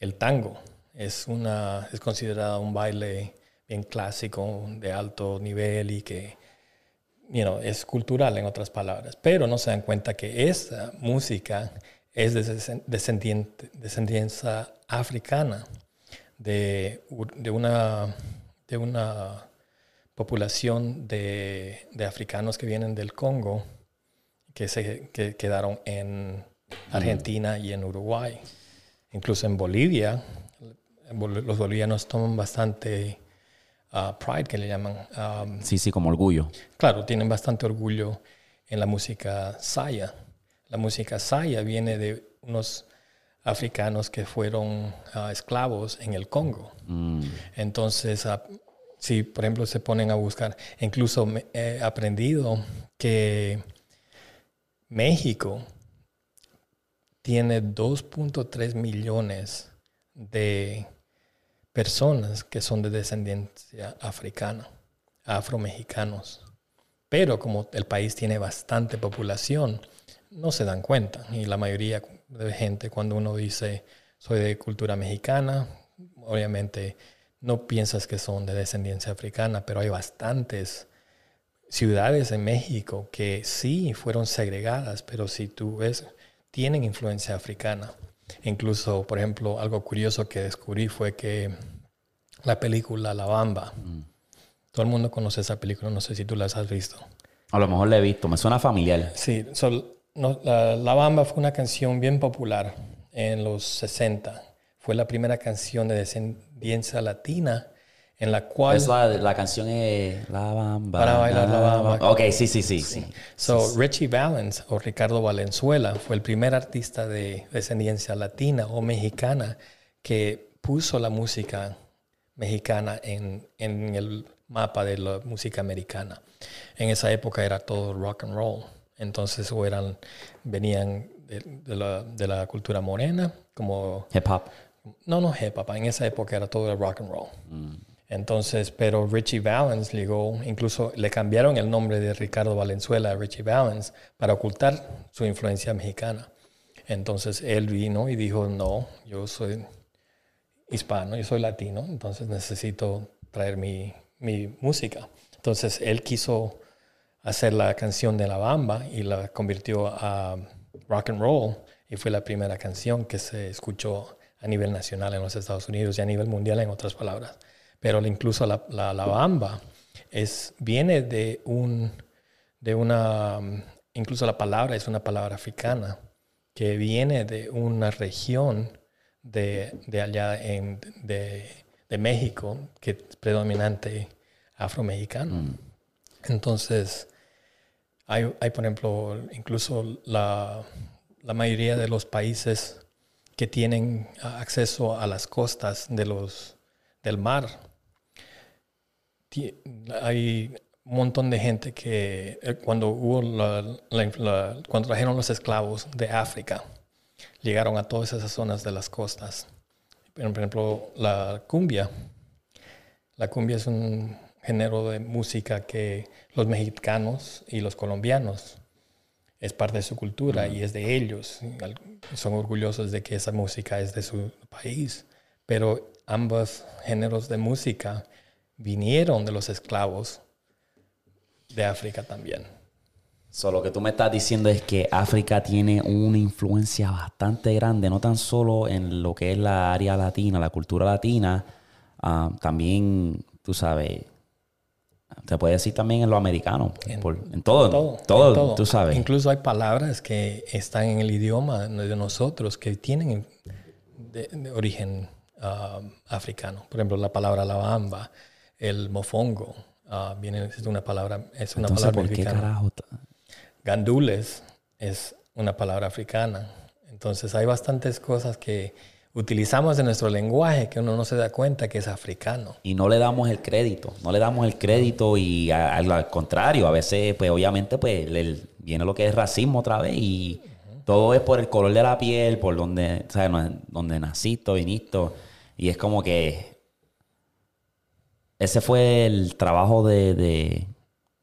El tango. Es, una, es considerado un baile bien clásico, de alto nivel y que es cultural en otras palabras, pero no se dan cuenta que esa música es descendiente, descendencia africana de, de, una, de una población de, de, africanos que vienen del Congo que, se, que quedaron en Argentina y en Uruguay. Incluso en Bolivia, los bolivianos toman bastante uh, pride, que le llaman. Um, sí, sí, como orgullo. Claro, tienen bastante orgullo en la música saya la música saya viene de unos africanos que fueron ah, esclavos en el Congo. Mm. Entonces, ah, si por ejemplo se ponen a buscar, incluso he aprendido que México tiene 2.3 millones de personas que son de descendencia africana, afromexicanos. Pero como el país tiene bastante población, no se dan cuenta. Y la mayoría de gente, cuando uno dice soy de cultura mexicana, obviamente no piensas que son de descendencia africana, pero hay bastantes ciudades en México que sí fueron segregadas, pero si tú ves, tienen influencia africana. Incluso, por ejemplo, algo curioso que descubrí fue que la película La Bamba, mm. todo el mundo conoce esa película, no sé si tú la has visto. A lo mejor la he visto, me suena familiar. Sí, la, Bamba fue una canción bien popular en los 60. Fue la primera canción de descendencia latina en la cual... Es la, canción es La Bamba. Para bailar La Bamba. Ok, sí, sí, sí. sí. So, Richie Valens o Ricardo Valenzuela fue el primer artista de descendencia latina o mexicana que puso la música mexicana en, en el mapa de la música americana. En esa época era todo rock and roll. Entonces, o eran, venían de, la, de la, cultura morena, como... Hip hop. No, no hip hop. En esa época era todo rock and roll. Mm. Entonces, pero Richie Valens llegó, incluso le cambiaron el nombre de Ricardo Valenzuela a Richie Valens para ocultar su influencia mexicana. Entonces él vino y dijo, no, yo soy hispano, yo soy latino, entonces necesito traer mi, mi música. Entonces él quiso hacer la canción de la bamba y la convirtió a rock and roll y fue la primera canción que se escuchó a nivel nacional en los Estados Unidos y a nivel mundial en otras palabras. Pero incluso la, la, bamba es, viene de un, de una, incluso la palabra es una palabra africana que viene de una región de, de allá en, de, de, México que es predominante afromexicano. Mm. Entonces, hay, por ejemplo, incluso la, mayoría de los países que tienen acceso a las costas de los, del mar. Hay un montón de gente que eh, cuando hubo cuando trajeron los esclavos de África, llegaron a todas esas zonas de las costas. Por ejemplo, la cumbia. La cumbia es un género de música que los mexicanos y los colombianos es parte de su cultura y es de ellos. Son orgullosos de que esa música es de su país. Pero ambos géneros de música vinieron de los esclavos de África también. So, lo que tú me estás diciendo es que África tiene una influencia bastante grande, no tan solo en lo que es la área latina, la cultura latina, ah, también, tú sabes, se puede decir también en lo americano, en, todo, todo, tú sabes. Incluso hay palabras que están en el idioma de nosotros que tienen de, origen ah, africano. Por ejemplo, la palabra lavamba, el mofongo, uh, viene de una palabra, es una palabra ¿por qué carajo? Gandules es una palabra africana. Entonces hay bastantes cosas que utilizamos en nuestro lenguaje que uno no se da cuenta que es africano. Y no le damos el crédito, no le damos el crédito y al contrario, a veces pues obviamente pues viene lo que es racismo otra vez y todo es por el color de la piel, por donde, ¿sabes? donde naciste, viniste. Y es como que ese fue el trabajo de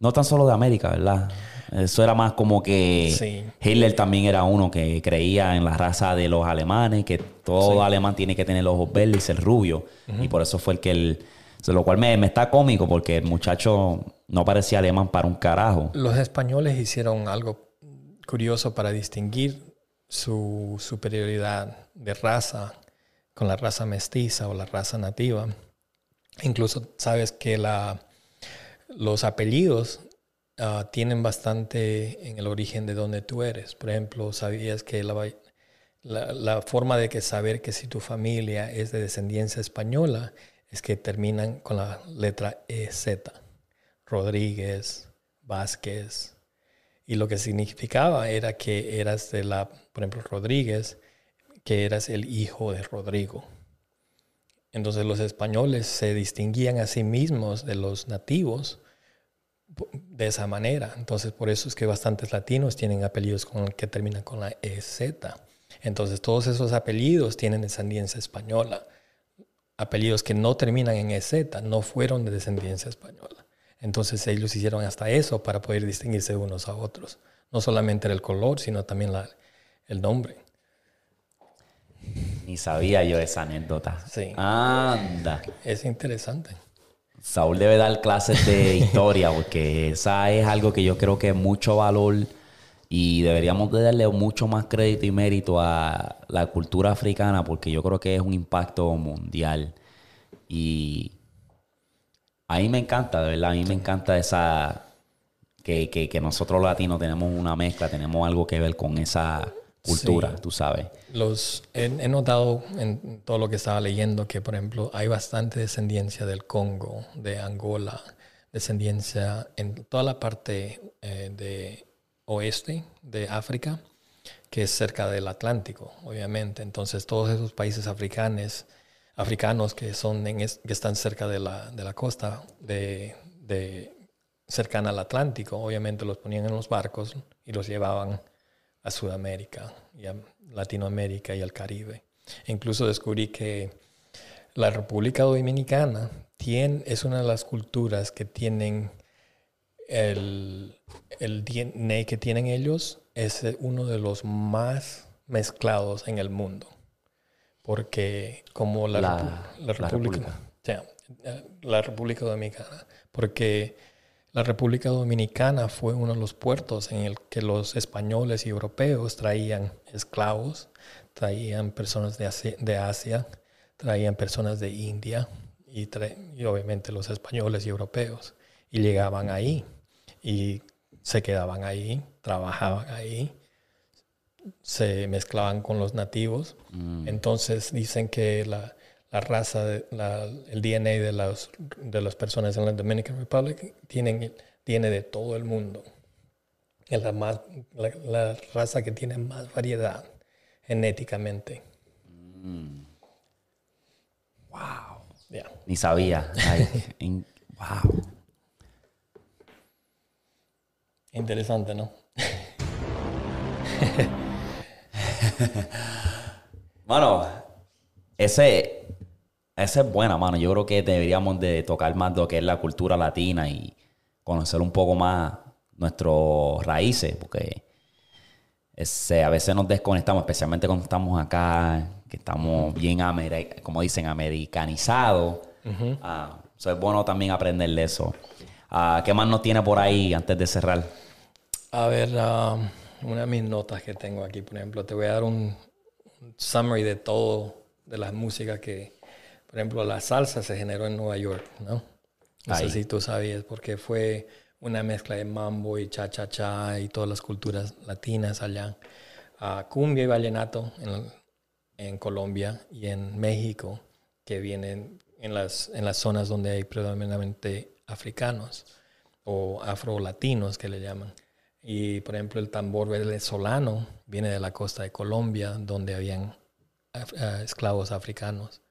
no tan solo de América, ¿verdad? Eso era más como que Hitler también era uno que creía en la raza de los alemanes, que todo alemán tiene que tener los ojos verdes y ser rubio. Y por eso fue el que él... Lo cual me, está cómico porque el muchacho no parecía alemán para un carajo. Los españoles hicieron algo curioso para distinguir su superioridad de raza con la raza mestiza o la raza nativa. Incluso sabes que los apellidos Ah, tienen bastante en el origen de donde tú eres. Por ejemplo, sabías que la, la, forma de que saber que si tu familia es de descendencia española es que terminan con la letra EZ. Rodríguez, Vázquez. Y lo que significaba era que eras de la, por ejemplo, Rodríguez, que eras el hijo de Rodrigo. Entonces los españoles se distinguían a sí mismos de los nativos de esa manera. Entonces, por eso es que bastantes latinos tienen apellidos con, que terminan con la EZ. Entonces, todos esos apellidos tienen descendencia española. Apellidos que no terminan en EZ no fueron de descendencia española. Entonces, ellos hicieron hasta eso para poder distinguirse unos a otros. No solamente el color, sino también la, el nombre. Ni sabía yo esa anécdota. Sí. Anda. Es interesante. Saúl debe dar clases de historia porque esa es algo que yo creo que es mucho valor y deberíamos de darle mucho más crédito y mérito a la cultura africana porque yo creo que es un impacto mundial. Y a mí me encanta, de verdad, a mí me encanta esa... Que, que, que nosotros latinos tenemos una mezcla, tenemos algo que ver con esa cultura, tú sabes. Los, he, notado en todo lo que estaba leyendo que, por ejemplo, hay bastante descendencia del Congo, de Angola, descendencia en toda la parte eh, de oeste de África, que es cerca del Atlántico, obviamente. Entonces, todos esos países africanos, africanos que, son en que están cerca de la, de la costa, de, de, cercana al Atlántico, obviamente los ponían en los barcos y los llevaban a Sudamérica y a Latinoamérica y al Caribe. incluso descubrí que la República Dominicana tiene, es una de las culturas que tienen el, el DNA que tienen ellos es uno de los más mezclados en el mundo. Porque como la, la, República, la República Dominicana, porque la República Dominicana fue uno de los puertos en el que los españoles y europeos traían esclavos, traían personas de Asia, traían personas de India y, obviamente los españoles y europeos. Y llegaban ahí y se quedaban ahí, trabajaban ahí, se mezclaban con los nativos. Mm. Entonces dicen que la, la raza, el DNA de, las, de las personas en la Dominican Republic tienen, tiene de todo el mundo. Es la, más, la, raza que tiene más variedad genéticamente. Mm. Wow. Ni sabía. wow. Interesante, ¿no? Bueno, ese esa es buena, mano. Yo creo que deberíamos de tocar más lo que es la cultura latina y conocer un poco más nuestros raíces, porque ese, a veces nos desconectamos, especialmente cuando estamos acá, que estamos bien, como dicen, americanizados. Ah, es bueno también aprenderle eso. Ah, ¿Qué más nos tiene por ahí antes de cerrar? A ver, ah, una de mis notas que tengo aquí, por ejemplo, te voy a dar un, summary de todo, de las músicas que, por ejemplo, la salsa se generó en Nueva York, ¿no? No sé si tú sabías, porque fue una mezcla de mambo y cha-cha-cha y todas las culturas latinas allá. Uh, cumbia y vallenato en, en, Colombia y en México, que vienen en las, en las zonas donde hay predominantemente africanos o afro-latinos que le llaman. Y por ejemplo el tambor venezolano viene de la costa de Colombia, donde habían eh, esclavos africanos.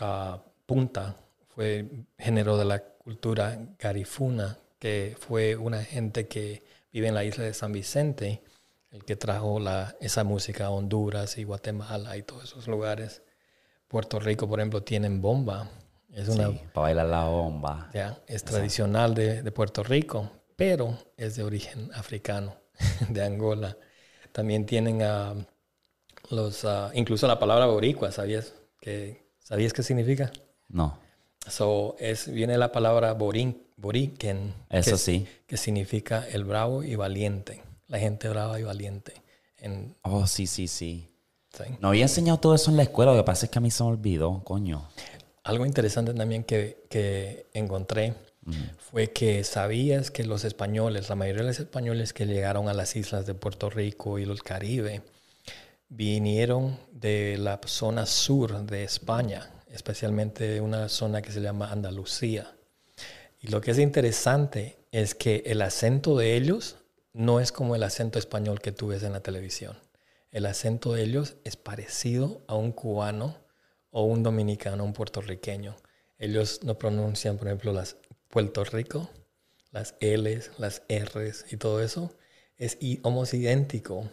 Uh, punta fue género de la cultura garifuna, que fue una gente que vive en la isla de San Vicente, el que trajo la, esa música a Honduras y Guatemala y todos esos lugares. Puerto Rico, por ejemplo, tienen bomba. Es una, para bailar la bomba. Ya, es tradicional de, de, Puerto Rico, pero es de origen africano, de Angola. También tienen a los, incluso la palabra boricua, ¿sabías? Que, ¿Sabías qué significa? No. So, es, viene la palabra borin, boriken. Eso sí. Que significa el bravo y valiente. La gente brava y valiente. En, oh, sí, sí, sí, No había enseñado todo eso en la escuela, lo que pasa es que a mí se me olvidó, coño. Algo interesante también que, que encontré fue que sabías que los españoles, la mayoría de los españoles que llegaron a las islas de Puerto Rico y el Caribe, vinieron de la zona sur de España, especialmente una zona que se llama Andalucía. Y lo que es interesante es que el acento de ellos no es como el acento español que tú ves en la televisión. El acento de ellos es parecido a un cubano o un dominicano, un puertorriqueño. Ellos no pronuncian, por ejemplo, las Puerto Rico, las L's, las R's y todo eso. Es idéntico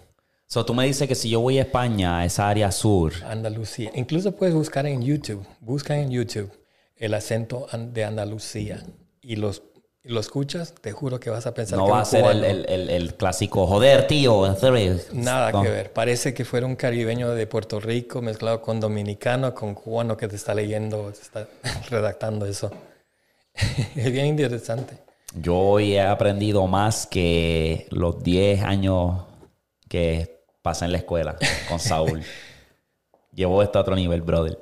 So, tú me dices que si yo voy a España, a esa área sur. Andalucía. Incluso puedes buscar en YouTube. Busca en YouTube el acento de Andalucía y los lo escuchas, te juro que vas a pensar no va a ser el, el, clásico joder, tío. Nada que ver. Parece que fuera un caribeño de Puerto Rico mezclado con dominicano, con cubano que te está leyendo, te está redactando eso. es bien interesante. Yo hoy he aprendido más que los 10 años que en la escuela con Saúl. Llevo esto a otro nivel, brother.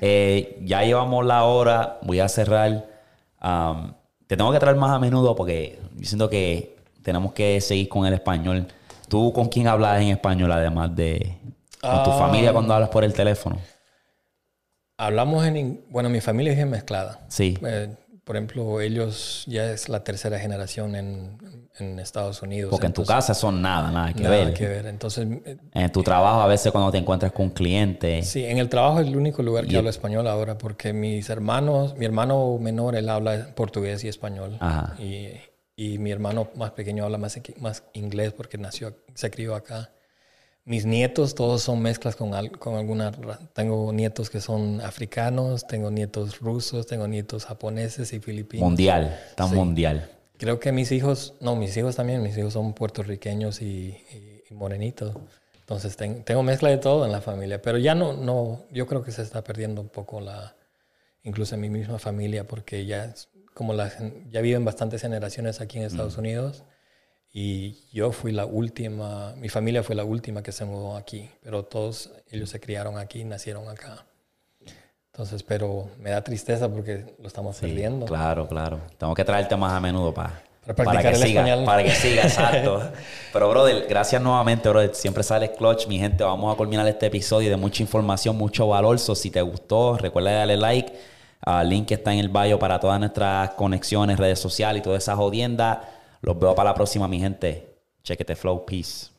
Eh, ya llevamos la hora, voy a cerrar. te tengo que traer más a menudo porque yo siento que tenemos que seguir con el español. ¿Tú con quién hablas en español además de con tu familia cuando hablas por el teléfono? Hablamos en... Bueno, mi familia es mezclada. Sí. Eh, por ejemplo, ellos ya es la tercera generación en, en Estados Unidos. Porque en tu casa son nada, nada que ver. Nada que ver. Entonces, eh, en tu trabajo a veces cuando te encuentras con un cliente. Sí, en el trabajo es el único lugar que hablo español ahora porque mis hermanos, mi hermano menor, él habla portugués y español. Ajá. Y, y mi hermano más pequeño habla más, más inglés porque nació, se crió acá. Mis nietos todos son mezclas con, con alguna... Tengo nietos que son africanos, tengo nietos rusos, tengo nietos japoneses y filipinos. Mundial, tan mundial. Creo que mis hijos, no, mis hijos también, mis hijos son puertorriqueños y, morenitos. Entonces tengo mezcla de todo en la familia, pero ya no, no, yo creo que se está perdiendo un poco la, incluso en mi misma familia, porque ya como la, ya viven bastantes generaciones aquí en Estados mm. Unidos y yo fui la última, mi familia fue la última que se mudó aquí, pero todos ellos se criaron aquí, nacieron acá. Entonces, pero me da tristeza porque lo estamos perdiendo. Claro, claro. Tengo que traerte más a menudo para, para, que siga, para que siga, exacto. Pero, brother, gracias nuevamente, brother. Siempre sale clutch, mi gente. Vamos a culminar este episodio de mucha información, mucho valor. So, si te gustó, recuerda darle like. El link está en el bio para todas nuestras conexiones, redes sociales y todas esas jodiendas. Los veo para la próxima, mi gente. Chequete flow. Peace.